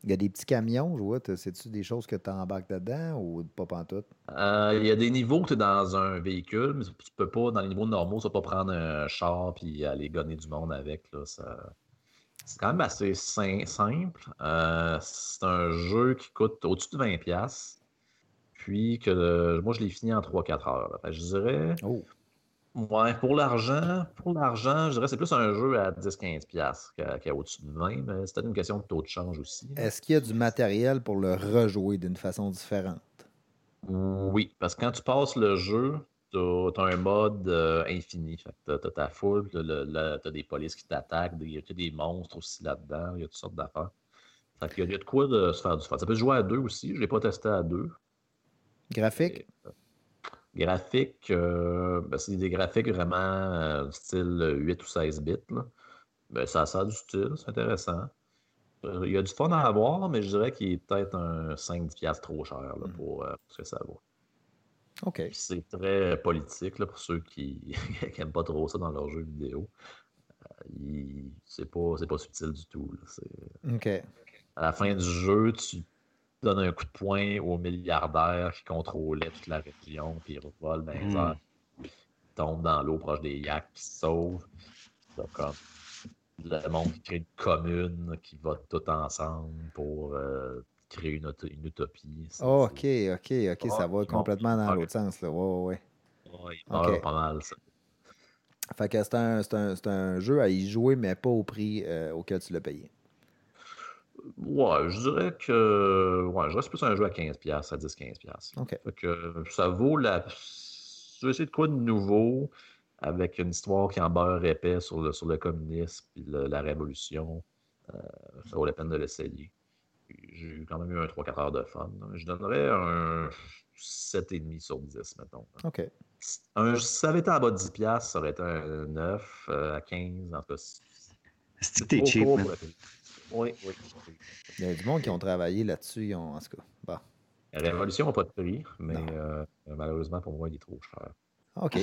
Il y a des petits camions, je vois. C'est-tu des choses que tu embarques dedans ou pas pantoute? Euh, Il y a des niveaux où tu es dans un véhicule, mais tu peux pas, dans les niveaux normaux, tu pas prendre un char puis aller gonner du monde avec. Là, ça... C'est quand même assez sim- simple. Euh, c'est un jeu qui coûte au-dessus de 20$. Puis que moi, je l'ai fini en 3-4 heures. Fait je dirais Oh, Ouais, pour l'argent, pour l'argent, je dirais que c'est plus un jeu à 10-15$ qu'à qu au-dessus de 20$, mais c'est une question de taux de change aussi. Est-ce qu'il y a du matériel pour le rejouer d'une façon différente? Oui, parce que quand tu passes le jeu, tu as, un mode euh, infini. Tu as, ta foule, tu as, des polices qui t'attaquent, il y a des monstres aussi là-dedans, il y a toutes sortes d'affaires. Fait il y a de quoi de se faire du fun. Ça peut se jouer à deux aussi, je ne l'ai pas testé à deux. Graphique? Euh, graphique, euh, ben, c'est des graphiques vraiment style 8 ou 16 bits. Ben, ça, a du style, c'est intéressant. Il y a du fun à avoir, mais je dirais qu'il est peut-être un 5-10$ trop cher là, hmm. pour, ce que ça vaut. OK. C'est très politique là, pour ceux qui n'aiment pas trop ça dans leurs jeux vidéo. Euh, c'est pas, pas subtil du tout. OK. À la fin du jeu, tu donnes un coup de poing au milliardaire qui contrôlait toute la région, puis il revole dans les hmm. il tombe dans l'eau proche des yaks, qui se sauve. comme le monde qui crée une commune qui va tout ensemble pour euh, créer une, une utopie. Oh, ok, ok, ok, ça va complètement dans l'autre sens. Là. Ouais, ouais. ouais pas mal. Ça. Fait que c'est un, un, un, jeu à y jouer, mais pas au prix euh, auquel tu l'as payé. Ouais, je dirais que. Ouais, je c'est plus un jeu à 15$, à 10-15$. OK. Fait que ça vaut la. Si tu veux essayer de quoi de nouveau, avec une histoire qui en beurre épais sur le, sur le communisme et la révolution, euh, ça vaut la peine de l'essayer. J'ai eu quand même eu un 3-4 heures de fun. Je donnerais un 7,5 sur 10, mettons. OK. Un, si ça avait été en bas de 10$, ça aurait été un 9 euh, à 15, en tout cas. C'était cheap. Oui, oui. Il y a du monde qui ont travaillé là-dessus, en tout cas. Bon. La Révolution n'a pas de prix, mais euh, malheureusement pour moi, il est trop cher. OK.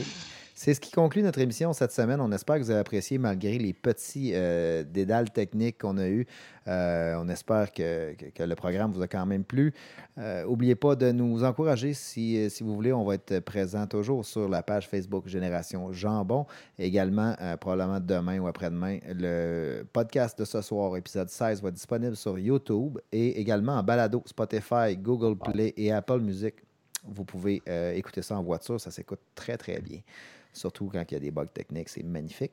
C'est ce qui conclut notre émission cette semaine. On espère que vous avez apprécié malgré les petits euh, dédales techniques qu'on a eus. Euh, on espère que, le programme vous a quand même plu. N'oubliez euh, pas de nous encourager si, si, vous voulez. On va être présent toujours sur la page Facebook Génération Jambon. Également, probablement demain ou après-demain, le podcast de ce soir, épisode 16, va être disponible sur YouTube et également en balado Spotify, Google Play et Apple Music. Vous pouvez euh, écouter ça en voiture, ça s'écoute très, très bien. Surtout quand il y a des bugs techniques, c'est magnifique.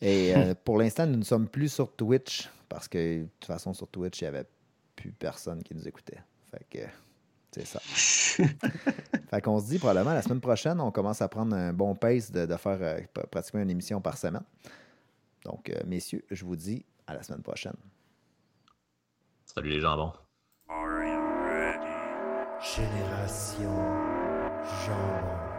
Et euh, pour l'instant, nous ne sommes plus sur Twitch parce que de toute façon, sur Twitch, il n'y avait plus personne qui nous écoutait. Fait que c'est ça. fait qu'on se dit probablement la semaine prochaine, on commence à prendre un bon pace de, faire euh, pratiquement une émission par semaine. Donc, messieurs, je vous dis à la semaine prochaine. Salut les jambons. Génération Jean.